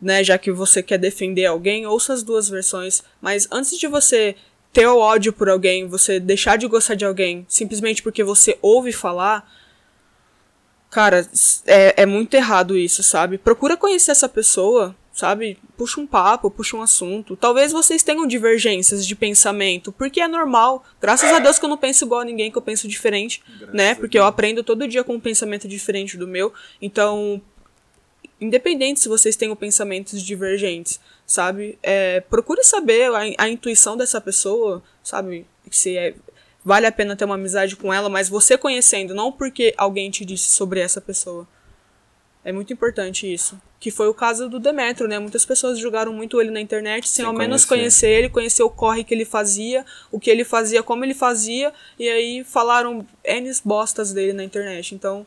[SPEAKER 3] né? Já que você quer defender alguém, ouça as duas versões. Mas antes de você ter o ódio por alguém, você deixar de gostar de alguém simplesmente porque você ouve falar, cara, é, é muito errado isso, sabe? Procura conhecer essa pessoa, sabe? Puxa um papo, puxa um assunto. Talvez vocês tenham divergências de pensamento, porque é normal. Graças a Deus que eu não penso igual a ninguém, que eu penso diferente, né? Porque eu aprendo todo dia com um pensamento diferente do meu. Então, independente se vocês tenham pensamentos divergentes, sabe? É, procure saber a, a intuição dessa pessoa, sabe? Se é, vale a pena ter uma amizade com ela, mas você conhecendo, não porque alguém te disse sobre essa pessoa. É muito importante isso. Que foi o caso do Demetrio, né? Muitas pessoas julgaram muito ele na internet sem,
[SPEAKER 1] Sem
[SPEAKER 3] ao menos
[SPEAKER 1] conhecer.
[SPEAKER 3] conhecer ele, conhecer o corre que ele fazia, o que ele fazia, como ele fazia, e aí falaram N bostas dele na internet. Então,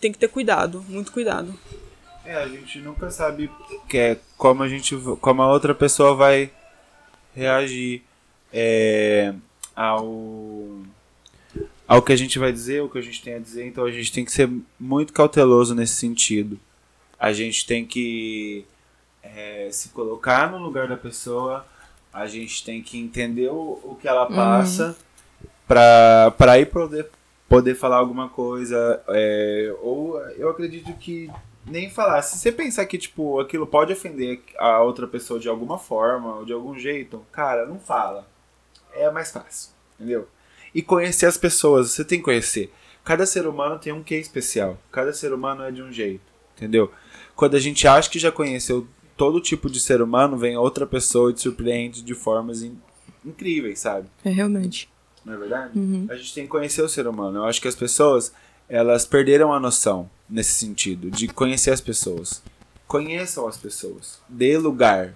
[SPEAKER 3] tem que ter cuidado, muito cuidado.
[SPEAKER 1] É, a gente nunca sabe que é, como a gente como a outra pessoa vai reagir é, ao ao que a gente vai dizer, o que a gente tem a dizer, então a gente tem que ser muito cauteloso nesse sentido. A gente tem que é, se colocar no lugar da pessoa, a gente tem que entender o, o que ela passa pra para aí poder, poder falar alguma coisa. é, ou eu acredito que nem falar. Se você pensar que, tipo, aquilo pode ofender a outra pessoa de alguma forma ou de algum jeito, cara, não fala. É mais fácil, entendeu? E conhecer as pessoas, você tem que conhecer. Cada ser humano tem um quê especial. Cada ser humano é de um jeito, entendeu? Quando a gente acha que já conheceu todo tipo de ser humano, vem outra pessoa e te surpreende de formas in- incríveis, sabe?
[SPEAKER 2] É realmente.
[SPEAKER 1] Não é verdade? A gente tem que conhecer o ser humano. Eu acho que as pessoas, elas perderam a noção nesse sentido, de conhecer as pessoas. Conheçam as pessoas. Dê lugar.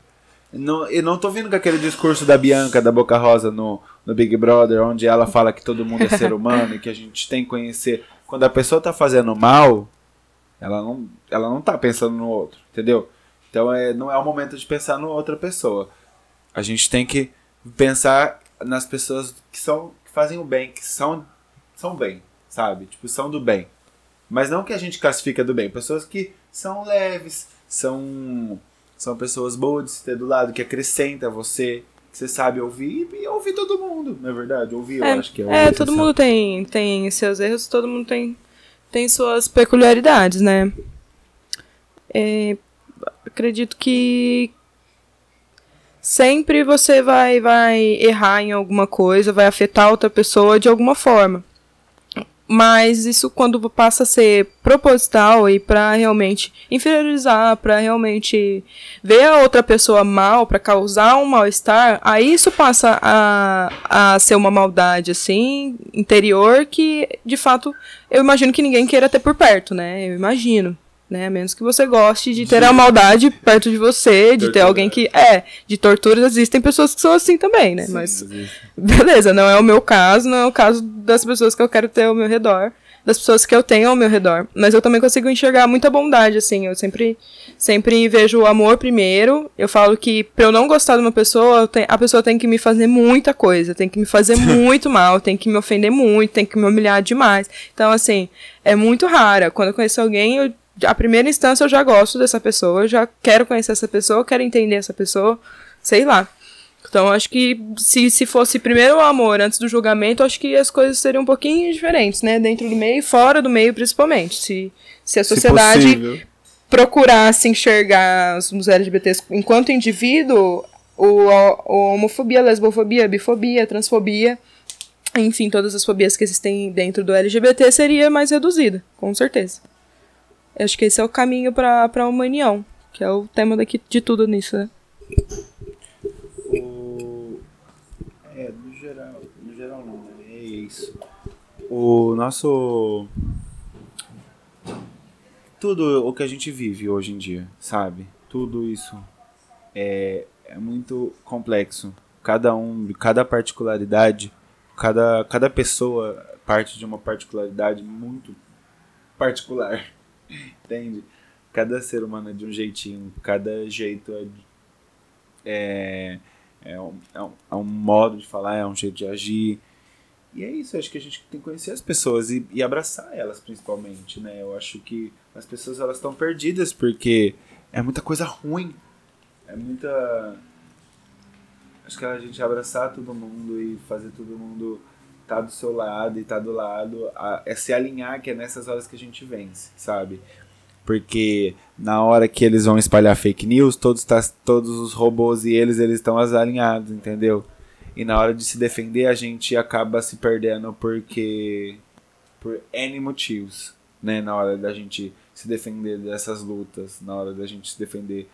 [SPEAKER 1] Não, eu não tô vindo com aquele discurso da Bianca, da Boca Rosa, no, no Big Brother, onde ela fala que todo mundo é ser humano e que a gente tem que conhecer. Quando a pessoa tá fazendo mal, ela não, ela não tá pensando no outro, entendeu? Então é, não é o momento de pensar na outra pessoa. A gente tem que pensar nas pessoas que são que fazem o bem, que são são bem, sabe? Tipo, são do bem. Mas não que a gente classifica do bem, pessoas que são leves, são são pessoas boas de se ter do lado, que acrescenta você, que você sabe ouvir e ouvir todo mundo, não é verdade? Ouvir, eu acho que é,
[SPEAKER 2] É,
[SPEAKER 1] o
[SPEAKER 2] todo mundo tem, tem seus erros, todo mundo tem, tem suas peculiaridades, né? É, acredito que sempre você vai, vai errar em alguma coisa, vai afetar outra pessoa de alguma forma. Mas isso quando passa a ser proposital e para realmente inferiorizar, para realmente ver a outra pessoa mal, para causar um mal-estar, aí isso passa a, a ser uma maldade assim, interior que de fato eu imagino que ninguém queira ter por perto, né? Eu imagino. Né? A menos que você goste de ter a maldade perto de você, de ter
[SPEAKER 1] Tortura.
[SPEAKER 2] alguém que. É, de torturas existem pessoas que são assim também, né?
[SPEAKER 1] Sim,
[SPEAKER 2] Mas
[SPEAKER 1] existe.
[SPEAKER 2] Beleza, não é o meu caso, não é o caso das pessoas que eu quero ter ao meu redor. das pessoas que eu tenho ao meu redor. Mas eu também consigo enxergar muita bondade, assim. Eu sempre, sempre vejo o amor primeiro. Eu falo que pra eu não gostar de uma pessoa, a pessoa tem que me fazer muita coisa. Tem que me fazer muito mal, tem que me ofender muito, tem que me humilhar demais. Então, assim, é muito rara. Quando eu conheço alguém, eu, a primeira instância eu já gosto dessa pessoa, eu já quero conhecer essa pessoa, quero entender essa pessoa, sei lá. Então, acho que se, se fosse primeiro o amor antes do julgamento, acho que as coisas seriam um pouquinho diferentes, né? Dentro do meio e fora do meio, principalmente. Se, se a sociedade se procurasse enxergar os LGBTs enquanto indivíduo, o, a, homofobia, a lesbofobia, a bifobia, a transfobia, enfim, todas as fobias que existem dentro do LGBT seria mais reduzida, com certeza. Acho que esse é o caminho para a união, que é o tema daqui de tudo nisso, né?
[SPEAKER 1] o nosso. Tudo o que a gente vive hoje em dia, sabe? Tudo isso é, é muito complexo. Cada um, cada particularidade, cada, cada pessoa parte de uma particularidade muito particular. Entende? Cada ser humano é de um jeitinho, cada jeito é, é, é, um, é, um, é um modo de falar, é um jeito de agir. E é isso, acho que a gente tem que conhecer as pessoas e, e abraçar elas principalmente, né? Eu acho que as pessoas elas estão perdidas porque é muita coisa ruim. É muita acho que a gente abraçar todo mundo e fazer todo mundo estar tá do seu lado e estar tá do lado, a, é se alinhar que é nessas horas que a gente vence, sabe? Porque na hora que eles vão espalhar fake news, todos, tá, todos os robôs e eles, eles estão alinhados, entendeu? E na hora de se defender, a gente acaba se perdendo porque. por N motivos, né? Na hora da gente se defender dessas lutas, na hora da gente se defender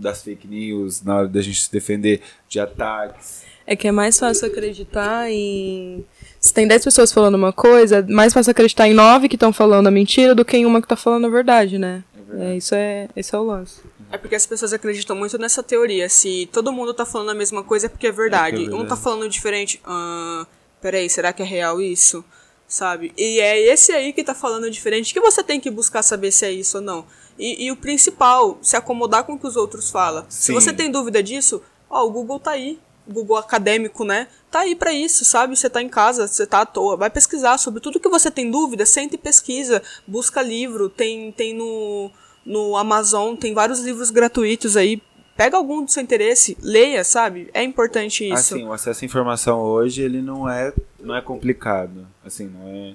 [SPEAKER 1] das fake news, na hora da gente se defender de ataques.
[SPEAKER 2] É que é mais fácil acreditar em. Se tem 10 pessoas falando uma coisa, é mais fácil acreditar em 9 que estão falando a mentira do que em uma que está falando a verdade, né? É, é, isso é, esse é o lance.
[SPEAKER 3] É porque as pessoas acreditam muito nessa teoria. Se todo mundo tá falando a mesma coisa é porque é verdade. É, é verdade. Um tá falando diferente. Ah, peraí, será que é real isso? Sabe? E é esse aí que tá falando diferente que você tem que buscar saber se é isso ou não. E, e o principal, se acomodar com o que os outros falam. Sim. Se você tem dúvida disso, ó, o Google tá aí. O Google acadêmico, né? Tá aí para isso, sabe? Você tá em casa, você tá à toa. Vai pesquisar sobre tudo que você tem dúvida, sente e pesquisa. Busca livro, tem, tem no no Amazon, tem vários livros gratuitos aí. Pega algum do seu interesse, leia, sabe? É importante isso.
[SPEAKER 1] Assim, o acesso à informação hoje, ele não é, não é complicado. Assim, não é...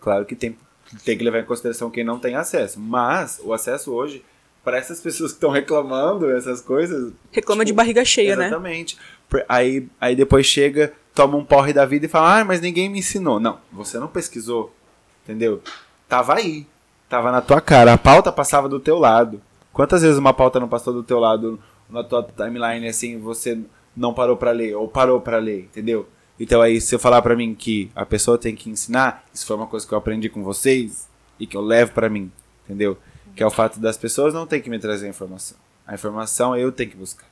[SPEAKER 1] Claro que tem, tem que levar em consideração quem não tem acesso. Mas o acesso hoje, para essas pessoas que estão reclamando essas coisas...
[SPEAKER 3] Reclama tipo, de barriga cheia,
[SPEAKER 1] exatamente. né? Exatamente. Aí, aí depois chega, toma um porre da vida e fala, ah, mas ninguém me ensinou. Não, você não pesquisou, entendeu? Tava aí. Tava na tua cara, a pauta passava do teu lado. Quantas vezes uma pauta não passou do teu lado na tua timeline assim, você não parou para ler ou parou para ler, entendeu? Então aí se eu falar para mim que a pessoa tem que ensinar, isso foi uma coisa que eu aprendi com vocês e que eu levo para mim, entendeu? Que é o fato das pessoas não ter que me trazer a informação. A informação eu tenho que buscar.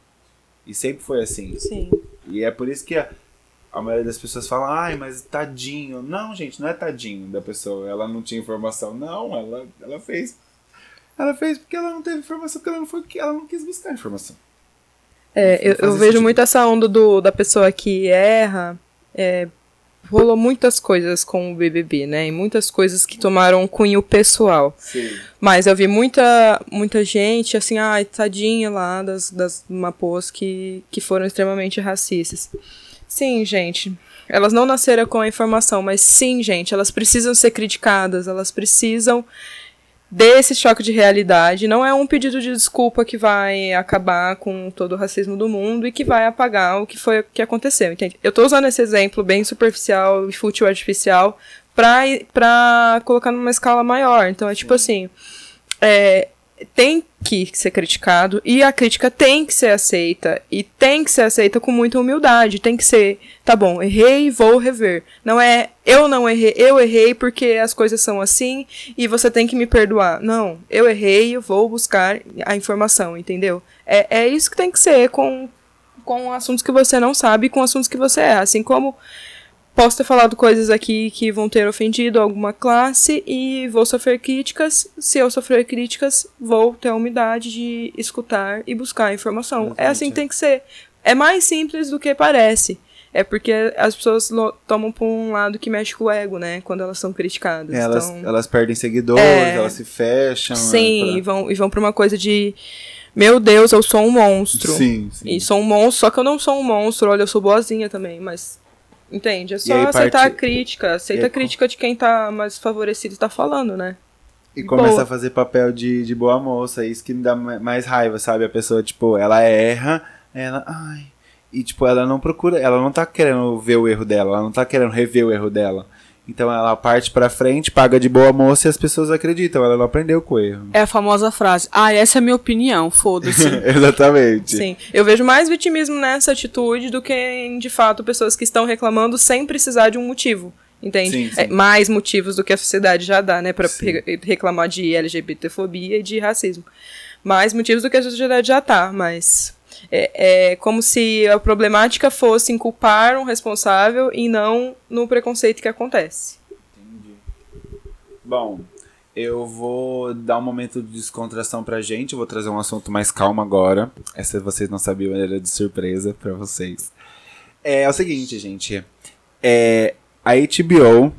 [SPEAKER 1] E sempre foi assim.
[SPEAKER 2] Sim.
[SPEAKER 1] E é por isso que a, a maioria das pessoas fala, ai, mas tadinho. Não, gente, não é tadinho da pessoa. Ela não tinha informação. Não, ela, ela fez. Ela fez porque ela não teve informação, porque ela não, foi, ela não quis buscar informação.
[SPEAKER 2] É, eu, eu vejo muito essa onda do, da pessoa que erra. É, rolou muitas coisas com o BBB, né? E muitas coisas que tomaram um cunho pessoal.
[SPEAKER 1] Sim.
[SPEAKER 2] Mas eu vi muita, muita gente, assim, ai, tadinha lá das, das mapôs que, que foram extremamente racistas. Sim, gente. Elas não nasceram com a informação, mas sim, gente, elas precisam ser criticadas, elas precisam desse choque de realidade. Não é um pedido de desculpa que vai acabar com todo o racismo do mundo e que vai apagar o que foi que aconteceu, entende? Eu tô usando esse exemplo bem superficial e fútil artificial pra, pra colocar numa escala maior. Então é tipo assim. É, tem que ser criticado e a crítica tem que ser aceita e tem que ser aceita com muita humildade, tem que ser, tá bom, errei, vou rever. Não é eu não errei, eu errei porque as coisas são assim e você tem que me perdoar. Não, eu errei, eu vou buscar a informação, entendeu? É, é isso que tem que ser com com assuntos que você não sabe, com assuntos que você é, assim como posso ter falado coisas aqui que vão ter ofendido alguma classe e vou sofrer críticas. Se eu sofrer críticas, vou ter a humildade de escutar e buscar informação.
[SPEAKER 1] Exatamente.
[SPEAKER 2] É assim que tem que ser. É mais simples do que parece. É porque as pessoas tomam por um lado que mexe com o ego, né? Quando elas são criticadas.
[SPEAKER 1] Elas,
[SPEAKER 2] então...
[SPEAKER 1] elas perdem seguidores,
[SPEAKER 2] É.
[SPEAKER 1] elas se fecham.
[SPEAKER 2] Sim,
[SPEAKER 1] né,
[SPEAKER 2] e vão, e vão pra uma coisa de. Meu Deus, eu sou um monstro.
[SPEAKER 1] Sim, sim.
[SPEAKER 2] E sou um monstro, só que eu não sou um monstro, olha, eu sou boazinha também, mas. Entende? É só
[SPEAKER 1] aí
[SPEAKER 2] aceitar
[SPEAKER 1] parte-
[SPEAKER 2] a crítica. Aceita
[SPEAKER 1] e
[SPEAKER 2] a
[SPEAKER 1] aí-
[SPEAKER 2] crítica de quem tá mais favorecido e tá falando, né?
[SPEAKER 1] E começa
[SPEAKER 2] Boa.
[SPEAKER 1] a fazer papel de, de boa moça, isso que me dá ma- mais raiva, sabe? A pessoa, tipo, ela erra, ela. Ai. E, tipo, ela não procura, ela não tá querendo ver o erro dela, ela não tá querendo rever o erro dela. Então ela parte pra frente, paga de boa moça e as pessoas acreditam, ela não aprendeu com o erro.
[SPEAKER 3] É a famosa frase, ah, essa é a minha opinião, foda-se.
[SPEAKER 1] Exatamente.
[SPEAKER 2] Sim. Eu vejo mais vitimismo nessa atitude do que em, de fato, pessoas que estão reclamando sem precisar de um motivo. Entende?
[SPEAKER 1] Sim, sim.
[SPEAKER 2] É, mais motivos do que a sociedade já dá, né? Pra re- reclamar de LGBTfobia e de racismo. Mais motivos do que a sociedade já tá, mas. É, é como se a problemática fosse em culpar um responsável e não no preconceito que acontece.
[SPEAKER 1] Bom, eu vou dar um momento de descontração pra gente. Vou trazer um assunto mais calmo agora. Essa vocês não sabiam, era de surpresa pra vocês. É, é o seguinte, gente. É, a HBO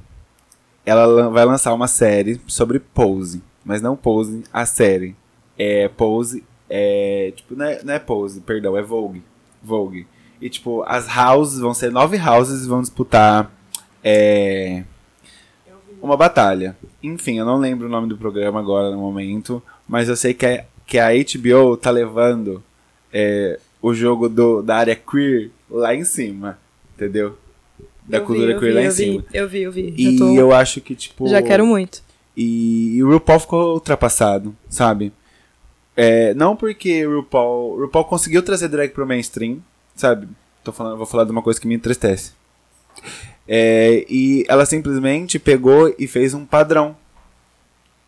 [SPEAKER 1] ela vai lançar uma série sobre Pose. Mas não Pose, a série. É Pose, é. Tipo, não é, não é Pose, perdão, é Vogue. Vogue. E tipo, as houses vão ser nove houses e vão disputar. É, uma batalha. Enfim, eu não lembro o nome do programa agora no momento, mas eu sei que a, que a HBO tá levando é, o jogo do, da área queer lá em cima, entendeu? Da
[SPEAKER 2] Eu vi,
[SPEAKER 1] cultura
[SPEAKER 2] eu
[SPEAKER 1] queer
[SPEAKER 2] vi,
[SPEAKER 1] lá em
[SPEAKER 2] eu
[SPEAKER 1] cima.
[SPEAKER 2] Vi, eu vi, eu vi.
[SPEAKER 1] E
[SPEAKER 2] já, tô-
[SPEAKER 1] eu acho que, tipo.
[SPEAKER 2] já quero muito.
[SPEAKER 1] E, e o RuPaul ficou ultrapassado, sabe? É, não porque o RuPaul, RuPaul conseguiu trazer drag pro mainstream, sabe? Tô falando, vou falar de uma coisa que me entristece. É, e ela simplesmente pegou e fez um padrão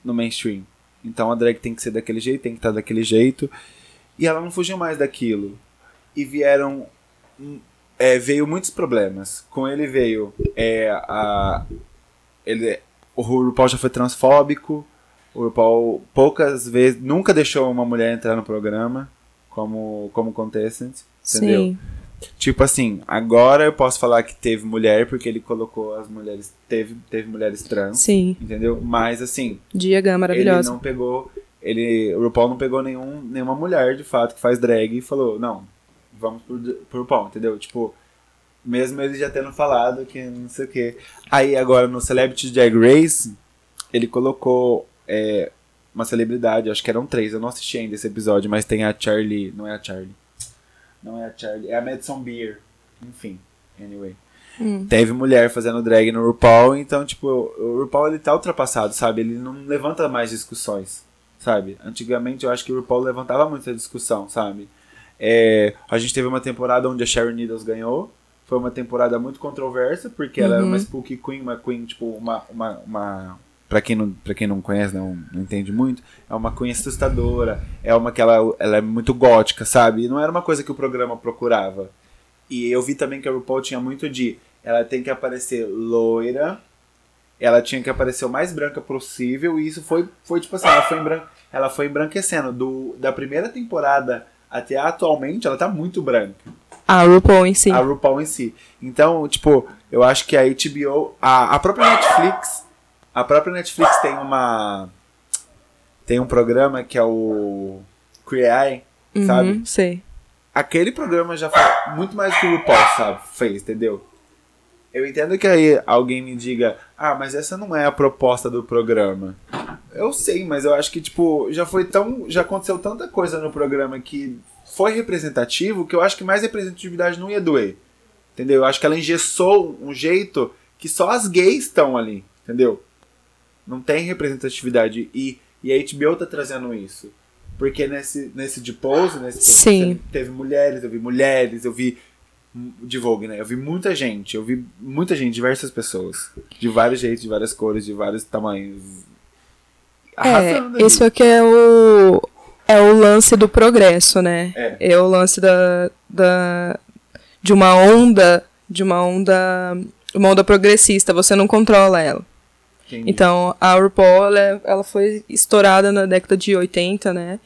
[SPEAKER 1] no mainstream. Então a drag tem que ser daquele jeito, tem que estar daquele jeito. E ela não fugiu mais daquilo. E vieram. hum, é, veio muitos problemas. Com ele veio é, a. Ele, o RuPaul já foi transfóbico. O RuPaul poucas vezes. Nunca deixou uma mulher entrar no programa como, como contestant. Entendeu?
[SPEAKER 2] Sim.
[SPEAKER 1] Tipo assim, agora eu posso falar que teve mulher porque ele colocou as mulheres. Teve, teve mulheres trans.
[SPEAKER 2] Sim.
[SPEAKER 1] Entendeu? Mas assim,
[SPEAKER 2] Diagan
[SPEAKER 1] ele
[SPEAKER 2] maravilhosa.
[SPEAKER 1] não pegou. Ele, o RuPaul não pegou nenhum, nenhuma mulher de fato que faz drag e falou, não, vamos pro, pro RuPaul, entendeu? Tipo, mesmo ele já tendo falado que não sei o que. Aí agora no Celebrity Drag Race, ele colocou é, uma celebridade, acho que eram três, eu não assisti ainda esse episódio, mas tem a Charlie. Não é a Charlie. Não é a Charlie, é a Madison Beer. Enfim, anyway.
[SPEAKER 2] Hum.
[SPEAKER 1] Teve mulher fazendo drag no RuPaul, então, tipo, o RuPaul ele tá ultrapassado, sabe? Ele não levanta mais discussões, sabe? Antigamente eu acho que o RuPaul levantava muita discussão, sabe? É, a gente teve uma temporada onde a Sharon Needles ganhou. Foi uma temporada muito controversa, porque ela era uma Spooky Queen, uma Queen, tipo, uma. uma, uma Pra quem, não, pra quem não conhece, não, não entende muito, é uma Queen assustadora, é uma que ela, ela é muito gótica, sabe? E não era uma coisa que o programa procurava. E eu vi também que a RuPaul tinha muito de. Ela tem que aparecer loira, ela tinha que aparecer o mais branca possível, e isso foi, foi tipo assim, ela foi, embran ela foi embranquecendo. Do, da primeira temporada até atualmente, ela tá muito branca.
[SPEAKER 2] A RuPaul em si.
[SPEAKER 1] A RuPaul em si. Então, tipo, eu acho que a HBO, a, a própria Netflix, a própria Netflix tem uma. Tem um programa que é o Eye,
[SPEAKER 2] Uhum,
[SPEAKER 1] sabe?
[SPEAKER 2] Sei.
[SPEAKER 1] aquele programa já foi muito mais do que o RuPaul, sabe? Fez, entendeu? Eu entendo que aí alguém me diga, ah, mas essa não é a proposta do programa. Eu sei, mas eu acho que, tipo, já foi tão. Já aconteceu tanta coisa no programa que foi representativo que eu acho que mais representatividade não ia doer. Entendeu? Eu acho que ela engessou um jeito que só as gays estão ali, entendeu? Não tem representatividade. E, e a HBO tá trazendo isso. Porque nesse, nesse de pose, nesse
[SPEAKER 2] Sim.
[SPEAKER 1] teve mulheres, eu vi mulheres, eu vi de Vogue, né? Eu vi muita gente, eu vi muita gente, diversas pessoas, de vários jeitos, de várias cores, de vários tamanhos. Arrasando
[SPEAKER 2] É, isso aqui é o, é o lance do progresso, né?
[SPEAKER 1] É.
[SPEAKER 2] É o lance da, da, de uma onda, de uma onda moda progressista, você não controla ela.
[SPEAKER 1] Entendi.
[SPEAKER 2] Então, a RuPaul, ela, ela foi estourada na década de 80, né?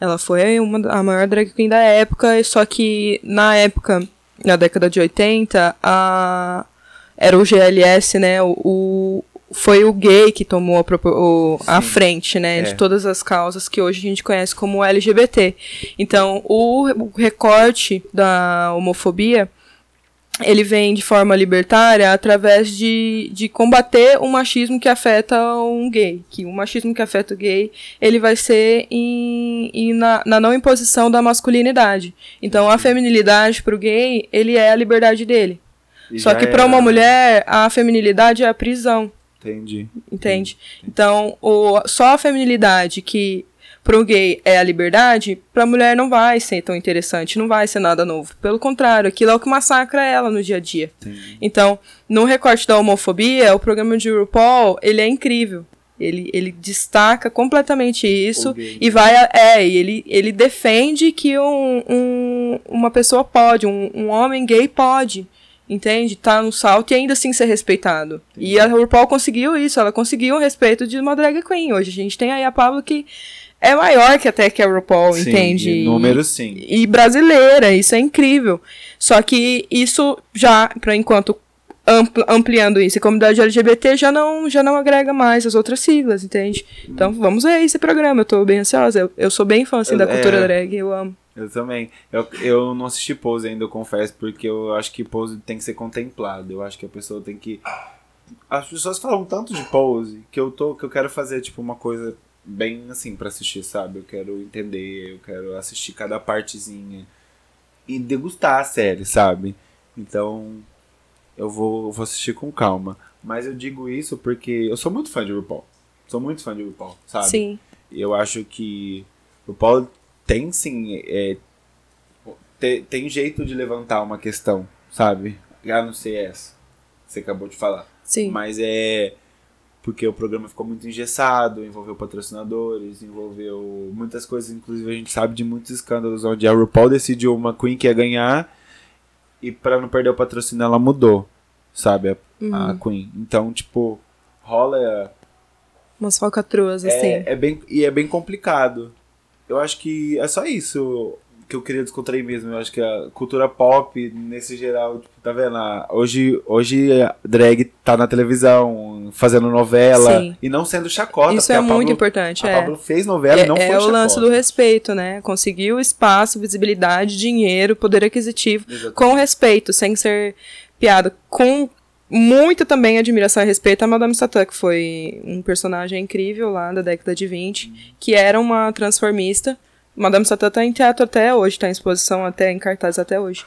[SPEAKER 2] Ela foi uma, a maior drag queen da época, só que na época, na década de 80, a, era o GLS, né? O, o- foi o gay que tomou a, o- a frente, né?
[SPEAKER 1] É.
[SPEAKER 2] De todas as causas que hoje a gente conhece como LGBT. Então, o, o recorte da homofobia ele vem de forma libertária através de, de combater o machismo que afeta um gay. Que o machismo que afeta o gay, ele vai ser em, em- na, na não imposição da masculinidade. Então, a feminilidade para o gay, ele é a liberdade dele.
[SPEAKER 1] E
[SPEAKER 2] Só que para uma
[SPEAKER 1] era-
[SPEAKER 2] mulher, a feminilidade é a prisão,
[SPEAKER 1] Entendi.
[SPEAKER 2] entende? Então, o, só a feminilidade que pro gay é a liberdade, pra mulher não vai ser tão interessante, não vai ser nada novo. Pelo contrário, aquilo é o que massacra ela no dia a dia.
[SPEAKER 1] Entendi.
[SPEAKER 2] Então, no recorte da homofobia, o programa de RuPaul, ele é incrível. Ele, ele destaca completamente isso
[SPEAKER 1] gay.
[SPEAKER 2] e vai a- é e ele, ele defende que um, um- uma pessoa pode, um, um homem gay pode, entende? Tá no salto e ainda assim ser respeitado. E a RuPaul conseguiu isso, ela conseguiu o respeito de uma drag queen. Hoje a gente tem aí a Pablo que é maior que até que a RuPaul,
[SPEAKER 1] Sim,
[SPEAKER 2] entende?
[SPEAKER 1] em números, sim.
[SPEAKER 2] e brasileira, isso é incrível. Só que isso já, para enquanto ampl- ampliando isso, a comunidade LGBT já não, já não agrega mais as outras siglas, entende? Então vamos ver esse programa, eu tô bem ansiosa. Eu, eu sou bem fã assim, da
[SPEAKER 1] É.
[SPEAKER 2] cultura drag, eu amo.
[SPEAKER 1] Eu também. Eu, eu não assisti Pose ainda, eu confesso, porque eu acho que Pose tem que ser contemplado. Eu acho que a pessoa tem que. As pessoas falam tanto de Pose que eu tô que eu quero fazer tipo uma coisa bem assim pra assistir, sabe? Eu quero entender, eu quero assistir cada partezinha e degustar a série, sabe? Então eu vou, eu vou assistir com calma. Mas eu digo isso porque eu sou muito fã de RuPaul. Sou muito fã de RuPaul, sabe?
[SPEAKER 2] Sim.
[SPEAKER 1] Eu acho que o Paulo tem sim. é, te- tem jeito de levantar uma questão, sabe? A não ser essa. Você acabou de falar.
[SPEAKER 2] Sim.
[SPEAKER 1] Mas é. Porque o programa ficou muito engessado, envolveu patrocinadores, envolveu muitas coisas, inclusive a gente sabe de muitos escândalos onde a RuPaul decidiu uma Queen que ia ganhar e pra não perder o patrocínio ela mudou, sabe? A, a
[SPEAKER 2] Uhum.
[SPEAKER 1] Queen. Então, tipo, rola
[SPEAKER 2] Umas falcatruas, assim.
[SPEAKER 1] é, é bem, e é bem complicado. Eu acho que é só isso que eu queria descontrair mesmo. Eu acho que a cultura pop, nesse geral, tipo, tá vendo? Ah, Hoje, hoje a drag tá na televisão, fazendo novela,
[SPEAKER 2] Sim.
[SPEAKER 1] e não sendo chacota.
[SPEAKER 2] Isso é
[SPEAKER 1] Pablo-
[SPEAKER 2] muito importante,
[SPEAKER 1] A
[SPEAKER 2] é.
[SPEAKER 1] Pablo fez novela e
[SPEAKER 2] É,
[SPEAKER 1] não
[SPEAKER 2] é
[SPEAKER 1] foi
[SPEAKER 2] o
[SPEAKER 1] chacota.
[SPEAKER 2] lance do respeito, né? Conseguir o espaço, visibilidade, dinheiro, poder aquisitivo
[SPEAKER 1] Exatamente.
[SPEAKER 2] com respeito, sem ser piada. Com muita também admiração e respeito a Madame Satã, que foi um personagem incrível lá da década de 20, que era uma transformista. Madame Satã tá em teatro até hoje, tá em exposição até em cartaz até hoje.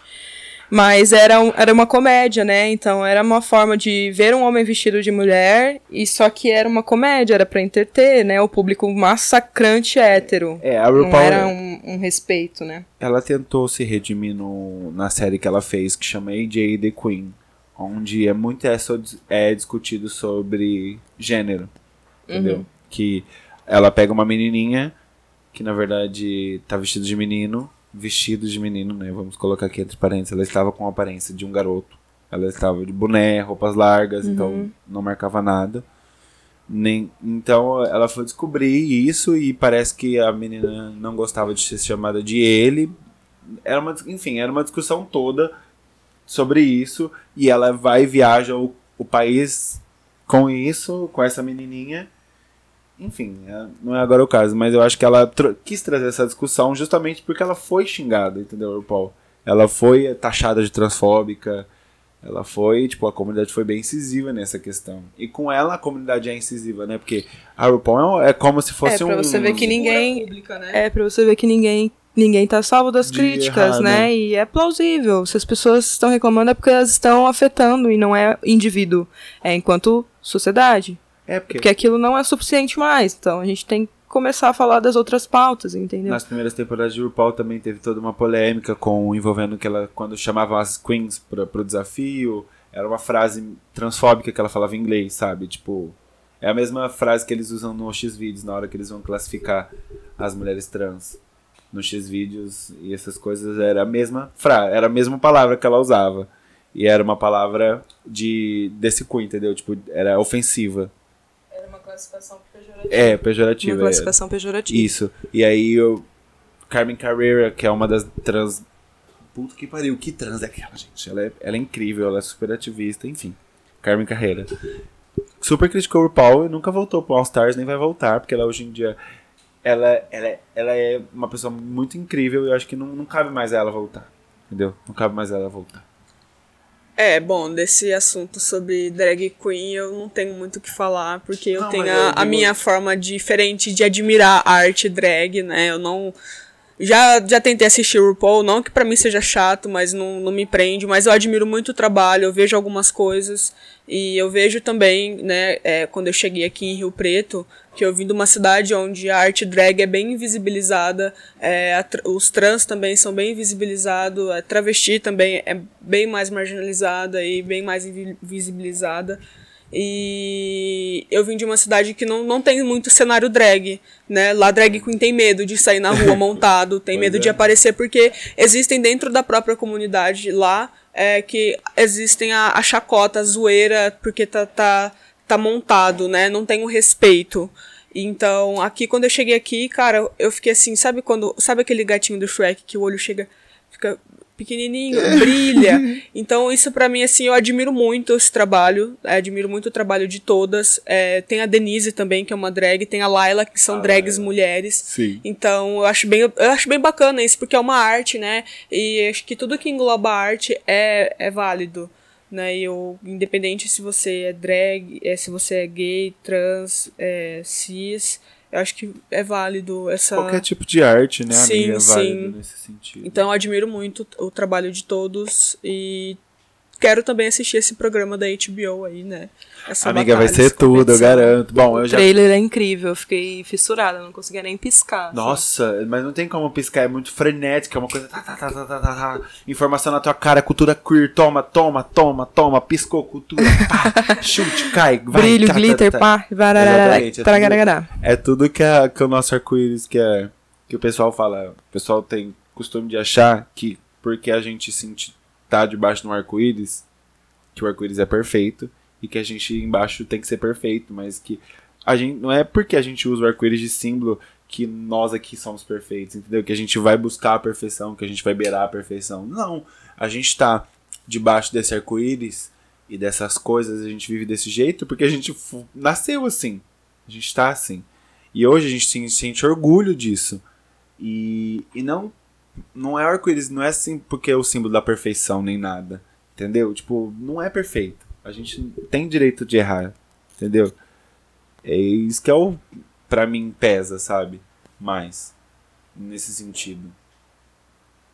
[SPEAKER 2] Mas era, um- era uma comédia, né? Então era uma forma de ver um homem vestido de mulher, e só que era uma comédia, era pra entreter, né? O público massacrante hétero.
[SPEAKER 1] É, a
[SPEAKER 2] Não
[SPEAKER 1] RuPaul,
[SPEAKER 2] era um, um respeito, né?
[SPEAKER 1] ela tentou se redimir no, na série que ela fez, que chama AJ The Queen, onde é muito é, so- é discutido sobre gênero, entendeu?
[SPEAKER 2] Uhum.
[SPEAKER 1] Que ela pega uma menininha, que na verdade tá vestido de menino, vestido de menino, né? Vamos colocar aqui entre parênteses, ela estava com a aparência de um garoto. Ela estava de boné, roupas largas, então não marcava nada. Nem, então ela foi descobrir isso e parece que a menina não gostava de ser chamada de ele. Era uma, enfim, era uma discussão toda sobre isso e ela vai e viaja o, o país com isso, com essa menininha. Enfim, é- não é agora o caso, mas eu acho que ela tro- quis trazer essa discussão justamente porque ela foi xingada, entendeu, Paul? Ela foi taxada de transfóbica, ela foi, tipo, a comunidade foi bem incisiva nessa questão. E com ela a comunidade é incisiva, né? Porque a RuPaul é como se fosse
[SPEAKER 2] É, pra
[SPEAKER 1] um...
[SPEAKER 2] você ver que ninguém-
[SPEAKER 3] Pública, né?
[SPEAKER 2] É, pra você ver que ninguém, ninguém tá salvo das
[SPEAKER 1] De
[SPEAKER 2] críticas,
[SPEAKER 1] errar,
[SPEAKER 2] né?
[SPEAKER 1] né?
[SPEAKER 2] E é plausível. Se as pessoas estão reclamando é porque elas estão afetando e não é indivíduo. É enquanto sociedade.
[SPEAKER 1] É, porque
[SPEAKER 2] Porque aquilo não é suficiente mais. Então a gente tem que começar a falar das outras pautas, entendeu?
[SPEAKER 1] nas primeiras temporadas de RuPaul também teve toda uma polêmica com envolvendo que ela, quando chamavam as queens pra, pro desafio, era uma frase transfóbica que ela falava em inglês, sabe? Tipo, é a mesma frase que eles usam no X-Videos na hora que eles vão classificar as mulheres trans. No X-Videos e essas coisas era a mesma frase, era a mesma palavra que ela usava. E era uma palavra de desse cunho, entendeu? Tipo, era ofensiva.
[SPEAKER 2] Classificação pejorativa.
[SPEAKER 1] É, pejorativa.
[SPEAKER 2] Uma
[SPEAKER 1] é.
[SPEAKER 2] classificação pejorativa.
[SPEAKER 1] Isso. E aí eu. Carmen Carrera, que é uma das trans. Puta que pariu, que trans é aquela, gente? Ela é, ela é incrível, ela é super ativista, enfim. Carmen Carreira. Super criticou o RuPaul e nunca voltou pro All Stars, nem vai voltar, porque ela hoje em dia. Ela, ela, é- ela é uma pessoa muito incrível e eu acho que não, não cabe mais a ela voltar. Entendeu? Não cabe mais a ela voltar.
[SPEAKER 3] É, bom, desse assunto sobre drag queen eu não tenho muito o que falar, porque eu
[SPEAKER 1] Não,
[SPEAKER 3] tenho a,
[SPEAKER 1] eu
[SPEAKER 3] a
[SPEAKER 1] digo-
[SPEAKER 3] minha forma diferente de admirar a arte drag, né? Eu não. Já, já tentei assistir o RuPaul, não que pra mim seja chato, mas não, não me prende, mas eu admiro muito o trabalho, eu vejo algumas coisas, e eu vejo também, né, é, quando eu cheguei aqui em Rio Preto, que eu vim de uma cidade onde a arte drag é bem invisibilizada, é, os trans também são bem invisibilizados, a travesti também é bem mais marginalizada e bem mais invi- invisibilizada. E eu vim de uma cidade que não, não tem muito cenário drag, né? Lá drag queen tem medo de sair na rua montado, tem medo
[SPEAKER 1] é.
[SPEAKER 3] de aparecer porque existem dentro da própria comunidade lá é, que existem a, a chacota, a zoeira, porque tá, tá, tá montado, né? Não tem o respeito. Então, aqui, quando eu cheguei aqui, cara, eu fiquei assim, sabe quando. Sabe aquele gatinho do Shrek que o olho chega. Pequenininho, brilha. Então, isso pra mim, assim, eu admiro muito esse trabalho. é, admiro muito o trabalho de todas. É, tem a Denise também, que é uma drag, tem a Laila, que são
[SPEAKER 1] A
[SPEAKER 3] drags
[SPEAKER 1] Laila.
[SPEAKER 3] mulheres.
[SPEAKER 1] Sim.
[SPEAKER 3] Então, eu acho bem, eu acho bem bacana isso, porque é uma arte, né? E acho que tudo que engloba a arte é, é válido. Né? Eu, independente se você é drag, é, se você é gay, trans, é, cis, eu acho que é válido essa.
[SPEAKER 1] Qualquer tipo de arte, né,
[SPEAKER 3] Sim,
[SPEAKER 1] amiga? É válido
[SPEAKER 3] sim.
[SPEAKER 1] nesse sentido.
[SPEAKER 3] Então eu admiro muito o trabalho de todos e quero também assistir esse programa da HBO aí, né? Essa
[SPEAKER 1] Amiga, vai ser tudo, eu garanto. Bom, eu
[SPEAKER 2] O
[SPEAKER 1] já.
[SPEAKER 2] trailer é incrível, eu fiquei fissurada, não conseguia nem piscar. assim.
[SPEAKER 1] Nossa, mas não tem como piscar, é muito frenético, é uma coisa. Tá, tá, tá, tá, tá, tá, tá. Informação na tua cara, cultura queer, toma, toma, toma, toma, piscou, cultura, pá, chute, cai, vai.
[SPEAKER 2] Brilho,
[SPEAKER 1] tá, tá,
[SPEAKER 2] glitter,
[SPEAKER 1] tá.
[SPEAKER 2] pá, varararara,
[SPEAKER 1] Exatamente, é
[SPEAKER 2] taragaragara.
[SPEAKER 1] É tudo que, a, que o nosso arco-íris que, é, que o pessoal fala. O pessoal tem costume de achar que porque a gente sente, tá debaixo de um arco-íris, que o arco-íris é perfeito e que a gente embaixo tem que ser perfeito, mas que a gente não é porque a gente usa o arco-íris de símbolo que nós aqui somos perfeitos, entendeu? Que a gente vai buscar a perfeição, que a gente vai beirar a perfeição. Não, a gente tá debaixo desse arco-íris e dessas coisas, a gente vive desse jeito porque a gente nasceu assim. A gente tá assim. E hoje a gente se- sente orgulho disso. E, e não não é arco-íris, não é assim porque é o símbolo da perfeição nem nada. Entendeu? Tipo, não é perfeito. A gente tem direito de errar. Entendeu? É isso que é o. Pra mim pesa, sabe? Mais. Nesse sentido.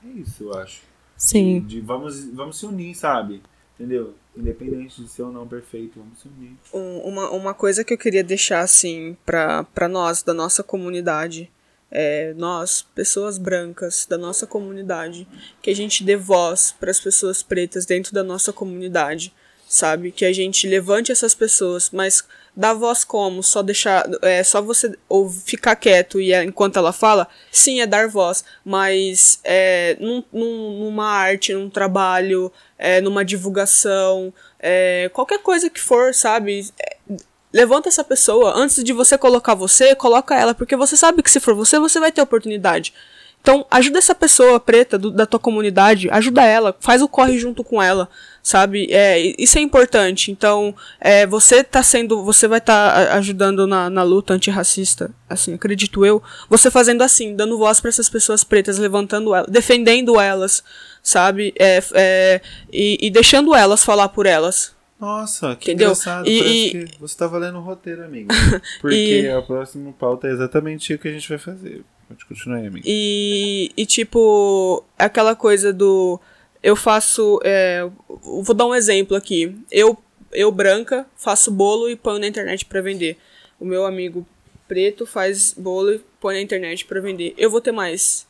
[SPEAKER 1] É isso, eu acho.
[SPEAKER 2] Sim.
[SPEAKER 1] De, de vamos, vamos se unir, sabe? Entendeu? Independente de ser ou não perfeito, vamos se unir.
[SPEAKER 3] Um- uma, uma coisa que eu queria deixar assim pra pra nós, da nossa comunidade, é, nós, pessoas brancas da nossa comunidade, que a gente dê voz para as pessoas pretas dentro da nossa comunidade, sabe? Que a gente levante essas pessoas, mas dá voz como? Só deixar, é só você ou ficar quieto e é, enquanto ela fala? Sim, é dar voz, mas é, num, num- numa arte, num trabalho, é, numa divulgação, é, qualquer coisa que for, sabe? É, levanta essa pessoa. Antes de você colocar você, coloca ela, porque você sabe que se for você, você vai ter oportunidade. Então, ajuda essa pessoa preta do- da tua comunidade, ajuda ela, faz o corre junto com ela, sabe? É, isso é importante. Então, é, você tá sendo, você vai estar ajudando na, na luta antirracista, assim, acredito eu. Você fazendo assim, dando voz para essas pessoas pretas, levantando elas, defendendo elas, sabe? É, é, e, e deixando elas falar por elas.
[SPEAKER 1] Nossa, que
[SPEAKER 3] Entendeu?
[SPEAKER 1] engraçado.
[SPEAKER 3] E-
[SPEAKER 1] Parece
[SPEAKER 3] e-
[SPEAKER 1] que você tá valendo o roteiro, amigo. Porque
[SPEAKER 3] E-
[SPEAKER 1] a próxima pauta é exatamente o que a gente vai fazer. Pode continuar aí, amigo.
[SPEAKER 3] E, e tipo, aquela coisa do. Eu faço. é, vou dar um exemplo aqui. Eu, eu, branca, faço bolo e ponho na internet pra vender. O meu amigo preto faz bolo e põe na internet pra vender. Eu vou ter mais.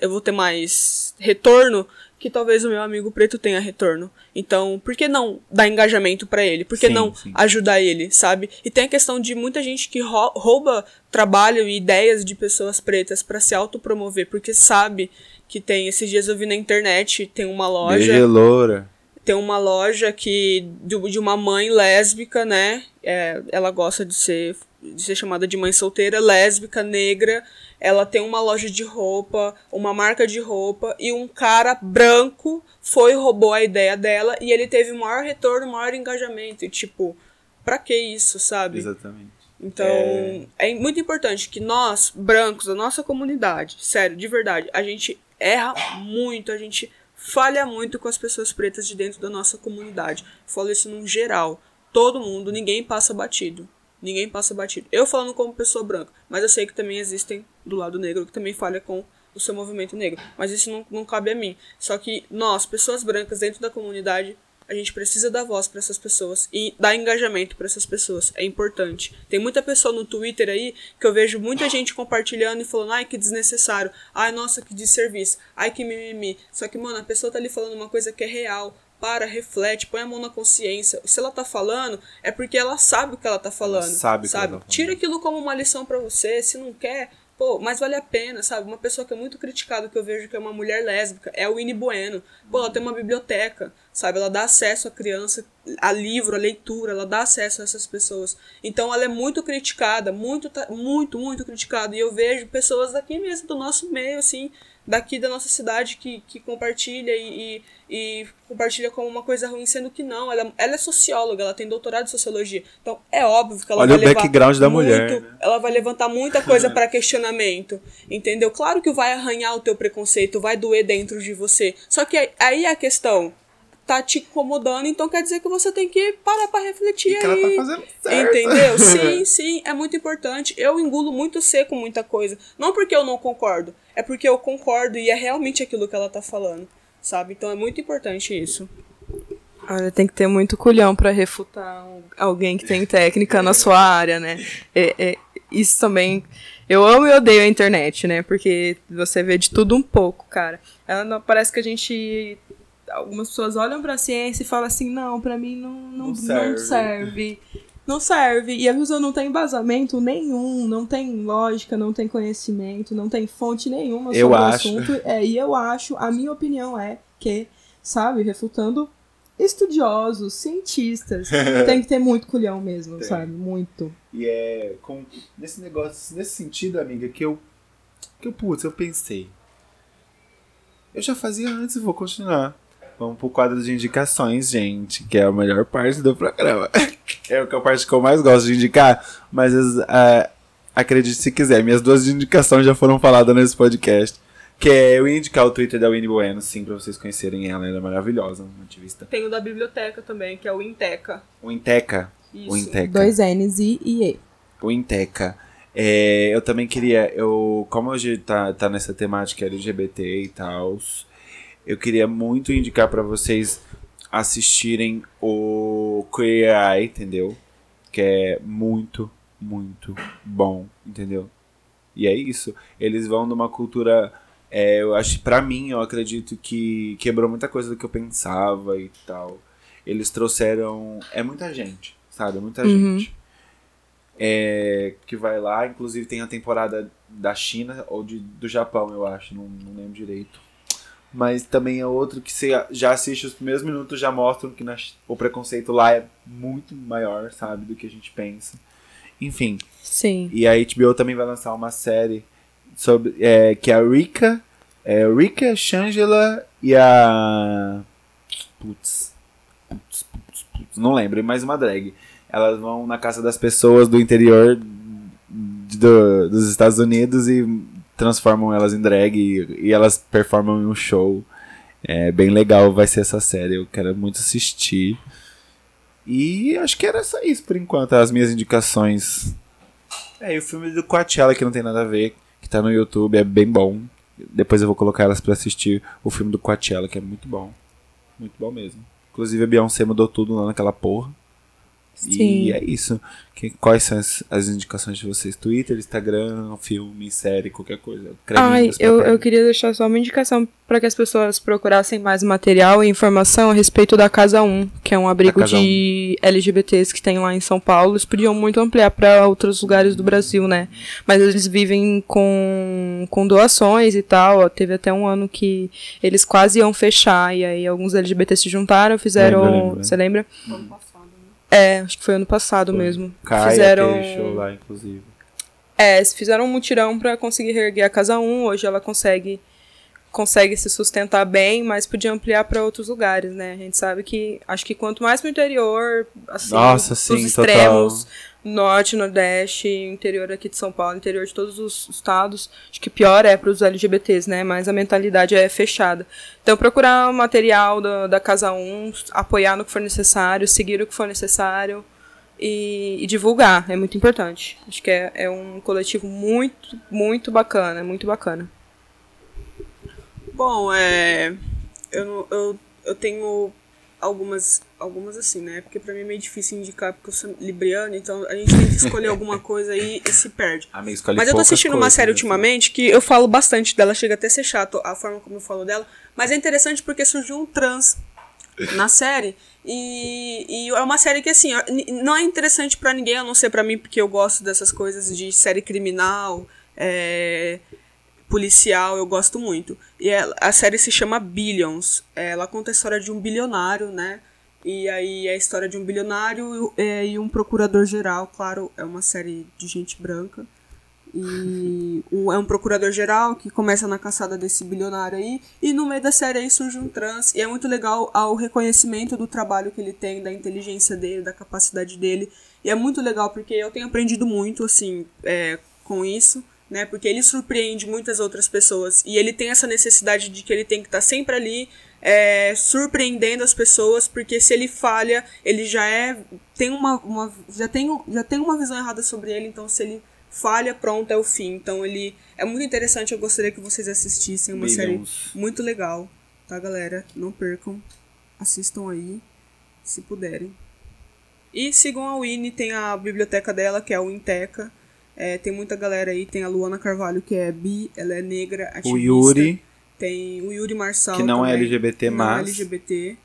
[SPEAKER 3] Eu vou ter mais retorno que talvez o meu amigo preto tenha retorno. Então, por que não dar engajamento pra ele? Por que
[SPEAKER 1] Sim,
[SPEAKER 3] não
[SPEAKER 1] sim.
[SPEAKER 3] ajudar ele, sabe? E tem a questão de muita gente que rou- rouba trabalho e ideias de pessoas pretas pra se autopromover, porque sabe que tem. Esses dias eu vi na internet, tem uma loja.
[SPEAKER 1] Beijo, loura.
[SPEAKER 3] tem uma loja que de, de uma mãe lésbica, né? É, ela gosta de ser, de ser chamada de mãe solteira, lésbica, negra. Ela tem uma loja de roupa, uma marca de roupa, e um cara branco foi roubou a ideia dela e ele teve maior retorno, maior engajamento. E, tipo, pra que isso, sabe?
[SPEAKER 1] Exatamente.
[SPEAKER 3] Então, é... é... muito importante que nós, brancos, da nossa comunidade, sério, de verdade, a gente erra muito, a gente falha muito com as pessoas pretas de dentro da nossa comunidade. Falo isso num geral. Todo mundo, ninguém passa batido. Ninguém passa batido. Eu falando como pessoa branca, mas eu sei que também existem do lado negro que também falha com o seu movimento negro. Mas isso não, não cabe a mim. Só que nós, pessoas brancas dentro da comunidade, a gente precisa dar voz para essas pessoas e dar engajamento para essas pessoas. É importante. Tem muita pessoa no Twitter aí que eu vejo muita gente compartilhando e falando: ai, que desnecessário. Ai, nossa, que desserviço. Ai, que mimimi. Só que, mano, a pessoa tá ali falando uma coisa que é real. Para, reflete, põe a mão na consciência. Se ela tá falando, é porque ela sabe o que ela tá falando. Ela
[SPEAKER 1] sabe,
[SPEAKER 3] sabe?
[SPEAKER 1] Tá
[SPEAKER 3] Tira aquilo como uma lição para você. Se não quer, Pô, mas vale a pena, sabe? Uma pessoa que é muito criticada, que eu vejo que é uma mulher lésbica, é a Winnie Bueno. Pô, ela tem uma biblioteca, sabe? Ela dá acesso à criança, a livro, a leitura, ela dá acesso a essas pessoas. Então ela é muito criticada, muito, muito, muito criticada. E eu vejo pessoas daqui mesmo, do nosso meio, assim, daqui da nossa cidade que, que compartilha e, e, e, compartilha como uma coisa ruim, sendo que não. Ela, ela é socióloga, ela tem doutorado em sociologia. Então é óbvio que ela
[SPEAKER 1] Olha
[SPEAKER 3] vai
[SPEAKER 1] o background da
[SPEAKER 3] muito,
[SPEAKER 1] mulher. Né?
[SPEAKER 3] Ela vai levantar muita coisa para questionamento. Entendeu? Claro que vai arranhar o teu preconceito, vai doer dentro de você. Só que aí é a questão tá te incomodando, então quer dizer que você tem que parar para refletir
[SPEAKER 1] e
[SPEAKER 3] aí.
[SPEAKER 1] Que ela tá fazendo certo.
[SPEAKER 3] Entendeu? Sim, sim, é muito importante. Eu engulo muito seco muita coisa. Não porque eu não concordo, é porque eu concordo e é realmente aquilo que ela tá falando, sabe? Então é muito importante isso.
[SPEAKER 2] Olha, tem que ter muito culhão para refutar alguém que tem técnica na sua área, né? É, é, isso também. Eu amo e odeio a internet, né? Porque você vê de tudo um pouco, cara. Ela não, parece que a gente algumas pessoas olham para a ciência e falam assim, não, para mim não, não, não, serve. não serve. Não serve. E a pessoa não tem embasamento nenhum, não tem lógica, não tem conhecimento, não tem fonte nenhuma sobre
[SPEAKER 1] eu
[SPEAKER 2] o
[SPEAKER 1] acho.
[SPEAKER 2] assunto. É, e eu acho, a minha opinião é que, sabe, refutando estudiosos, cientistas, tem que ter muito culhão mesmo, tem. sabe? Muito.
[SPEAKER 1] E é com nesse negócio, nesse sentido, amiga, que eu que eu putz, eu pensei. Eu já fazia antes e vou continuar. Vamos pro quadro de indicações, gente, que é a melhor parte do programa. é a parte que eu mais gosto de indicar, mas uh, acredite se quiser, minhas duas indicações já foram faladas nesse podcast. Que é eu ia indicar o Twitter da Winnie Bueno, sim, pra vocês conhecerem ela, ela é maravilhosa, uma ativista.
[SPEAKER 3] Tem o da biblioteca também, que é o Inteca.
[SPEAKER 1] O Inteca.
[SPEAKER 3] Isso.
[SPEAKER 1] O Inteca.
[SPEAKER 2] Dois N's e E.
[SPEAKER 1] O Inteca. É, eu também queria, eu, como hoje tá, tá nessa temática LGBT e tal, eu queria muito indicar para vocês assistirem o Queer Eye, entendeu? Que é muito, muito bom, entendeu? E é isso. Eles vão numa cultura. É, eu acho, para mim, eu acredito que quebrou muita coisa do que eu pensava e tal. Eles trouxeram. É muita gente, sabe? Muita
[SPEAKER 2] Uhum.
[SPEAKER 1] gente. É, que vai lá, inclusive tem a temporada da China ou de, do Japão, eu acho, não, não lembro direito mas também é outro que você já assiste os primeiros minutos já mostram que o preconceito lá é muito maior, sabe, do que a gente pensa. Enfim.
[SPEAKER 2] Sim.
[SPEAKER 1] E a HBO também vai lançar uma série sobre é, que é a Rika, é, Rika, Shangela e a putz, putz, putz, putz, não lembro, mais uma drag. Elas vão na casa das pessoas do interior do, dos Estados Unidos e transformam elas em drag e, e elas performam em um show. É bem legal, vai ser essa série. Eu quero muito assistir. E acho que era só isso por enquanto, as minhas indicações. É, e o filme do Coachella, que não tem nada a ver, que tá no YouTube, é bem bom. Depois eu vou colocar elas para assistir o filme do Coachella, que é muito bom. Muito bom mesmo. Inclusive a Beyoncé mudou tudo lá naquela porra.
[SPEAKER 2] Sim.
[SPEAKER 1] E é isso. Que, quais são as, as indicações de vocês? Twitter, Instagram, filme, série, qualquer coisa.
[SPEAKER 2] Ai, eu, eu queria deixar só uma indicação para que as pessoas procurassem mais material e informação a respeito da Casa 1, que é um abrigo de LGBTs que tem lá em São Paulo. Eles podiam muito ampliar para outros lugares do Brasil, né? Mas eles vivem com, com doações e tal. Teve até um ano que eles quase iam fechar, e aí alguns LGBTs se juntaram, fizeram.
[SPEAKER 1] Lembro, lembro.
[SPEAKER 2] Você lembra?
[SPEAKER 3] Né?
[SPEAKER 2] É, acho que foi ano passado
[SPEAKER 1] Foi.
[SPEAKER 2] mesmo.
[SPEAKER 1] Caia
[SPEAKER 2] fizeram.
[SPEAKER 1] show lá, inclusive.
[SPEAKER 2] É, fizeram um mutirão pra conseguir reerguer a casa 1. Hoje ela consegue consegue se sustentar bem, mas podia ampliar pra outros lugares, né? A gente sabe que acho que quanto mais pro interior, assim,
[SPEAKER 1] Nossa, sim,
[SPEAKER 2] extremos,
[SPEAKER 1] total.
[SPEAKER 2] Norte, nordeste, interior aqui de São Paulo, interior de todos os estados, acho que pior é pros LGBTs, né? Mas a mentalidade é fechada. Então procurar material da, da casa 1, apoiar no que for necessário, seguir o que for necessário e, e divulgar, é muito importante. Acho que é, é um coletivo muito, muito bacana, muito bacana.
[SPEAKER 3] Bom, é. Eu, eu, eu tenho algumas, algumas assim, né? Porque pra mim é meio difícil indicar, porque eu sou libriana, então a gente tem que escolher alguma coisa aí e se perde.
[SPEAKER 1] A minha escolhe
[SPEAKER 3] Mas eu tô assistindo uma série
[SPEAKER 1] assim.
[SPEAKER 3] ultimamente que eu falo bastante dela, chega até a ser chato a forma como eu falo dela, mas é interessante porque surgiu um trans na série e, e é uma série que assim, não é interessante pra ninguém, a não ser pra mim, porque eu gosto dessas coisas de série criminal, é, policial, eu gosto muito. E ela- a série se chama Billions. Ela conta a história de um bilionário, né? E aí é a história de um bilionário é, e um procurador geral, claro, é uma série de gente branca. E o- é um procurador geral que começa na caçada desse bilionário aí. E no meio da série aí surge um trans. E é muito legal ao reconhecimento do trabalho que ele tem, da inteligência dele, da capacidade dele. E é muito legal porque eu tenho aprendido muito, assim, é, com isso. Né, porque ele surpreende muitas outras pessoas e ele tem essa necessidade de que ele tem que estar sempre ali é, surpreendendo as pessoas, porque se ele falha, ele já é tem uma, uma já tem já tem uma visão errada sobre ele, então se ele falha, pronto, é o fim. Então ele é muito interessante, eu gostaria que vocês assistissem, uma série
[SPEAKER 1] Billions.
[SPEAKER 3] muito legal, tá, galera? Não percam. Assistam aí, se puderem. E sigam a Winnie, tem a biblioteca dela, que é a Winteca. É, tem muita galera aí, tem a Luana Carvalho, que é bi, ela é negra, ativista.
[SPEAKER 1] O Yuri,
[SPEAKER 3] Tem o Yuri Marçal
[SPEAKER 1] que não é
[SPEAKER 3] também,
[SPEAKER 1] LGBT,
[SPEAKER 3] que não é
[SPEAKER 1] mas.
[SPEAKER 3] LGBT.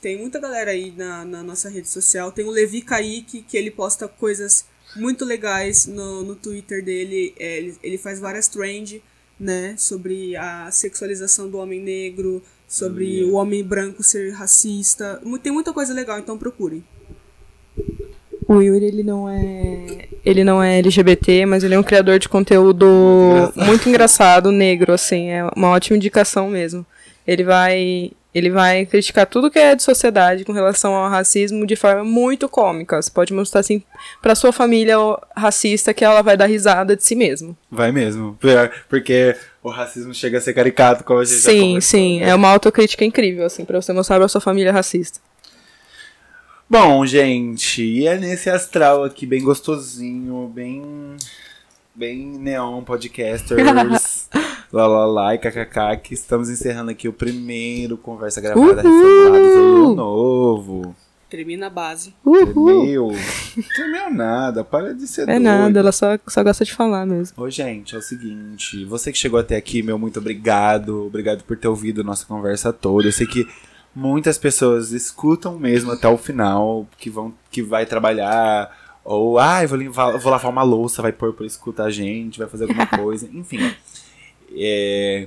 [SPEAKER 3] Tem muita galera aí na, na nossa rede social. Tem o Levi Kaique, que ele posta coisas muito legais no, no Twitter dele. É, ele, ele faz várias trends, né? Sobre a sexualização do homem negro, sobre
[SPEAKER 1] Yeah.
[SPEAKER 3] o homem branco ser racista. Tem muita coisa legal, então procurem.
[SPEAKER 2] O Yuri, ele não é. Ele não é LGBT, mas ele é um criador de conteúdo
[SPEAKER 1] Muito engraçado.
[SPEAKER 2] muito engraçado, negro, assim. É uma ótima indicação mesmo. Ele vai. Ele vai criticar tudo que é de sociedade com relação ao racismo de forma muito cômica. Você pode mostrar assim pra sua família racista que ela vai dar risada de si mesmo.
[SPEAKER 1] Vai mesmo. Porque o racismo chega a ser caricato, como a gente
[SPEAKER 2] Sim, sim. É uma autocrítica incrível, assim, pra você mostrar pra sua família racista.
[SPEAKER 1] Bom, gente, e é nesse astral aqui, bem gostosinho, bem. Bem neon podcasters, lá lá lá e kkk, que estamos encerrando aqui o primeiro Conversa Gravada
[SPEAKER 2] Uhul!
[SPEAKER 1] Reformulados do Ano Novo.
[SPEAKER 3] Termina a base.
[SPEAKER 2] Uhul.
[SPEAKER 1] Tremeu nada, para de ser
[SPEAKER 2] É
[SPEAKER 1] doido.
[SPEAKER 2] nada, ela só, só gosta de falar mesmo.
[SPEAKER 1] Ô, gente, é o seguinte, você que chegou até aqui, meu muito obrigado. Obrigado por ter ouvido nossa conversa toda. Eu sei que muitas pessoas escutam mesmo até o final, que vão que vai trabalhar ou ai, vou, limpar- vou lavar uma louça, vai pôr pra escutar a gente, vai fazer alguma coisa, enfim. É,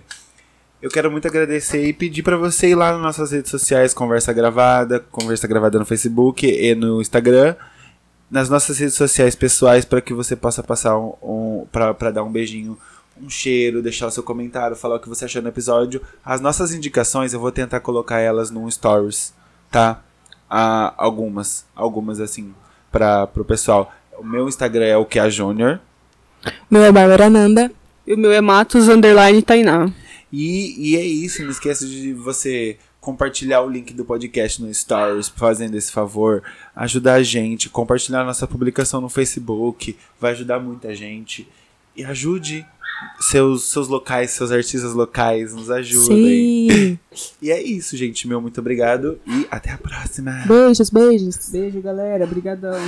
[SPEAKER 1] eu quero muito agradecer e pedir pra você ir lá nas nossas redes sociais, Conversa Gravada, Conversa Gravada no Facebook e no Instagram nas nossas redes sociais pessoais para que você possa passar um, um para dar um beijinho, um cheiro, deixar o seu comentário, falar o que você achou no episódio. As nossas indicações eu vou tentar colocar elas num stories, tá? Ah, algumas, algumas assim para pro pessoal. O meu Instagram é o que a Júnior
[SPEAKER 2] Meu é Bárbara Nanda.
[SPEAKER 3] E o meu é Matos Underline Tainá.
[SPEAKER 1] E, e é isso, não esqueça de você compartilhar o link do podcast no Stories, fazendo esse favor, ajudar a gente, compartilhar nossa publicação no Facebook, vai ajudar muita gente. E ajude seus, seus locais, seus artistas locais, nos ajudem.
[SPEAKER 2] Sim.
[SPEAKER 1] E é isso, gente. Meu muito obrigado e até a próxima.
[SPEAKER 2] Beijos, beijos.
[SPEAKER 3] Beijo, galera. Obrigadão.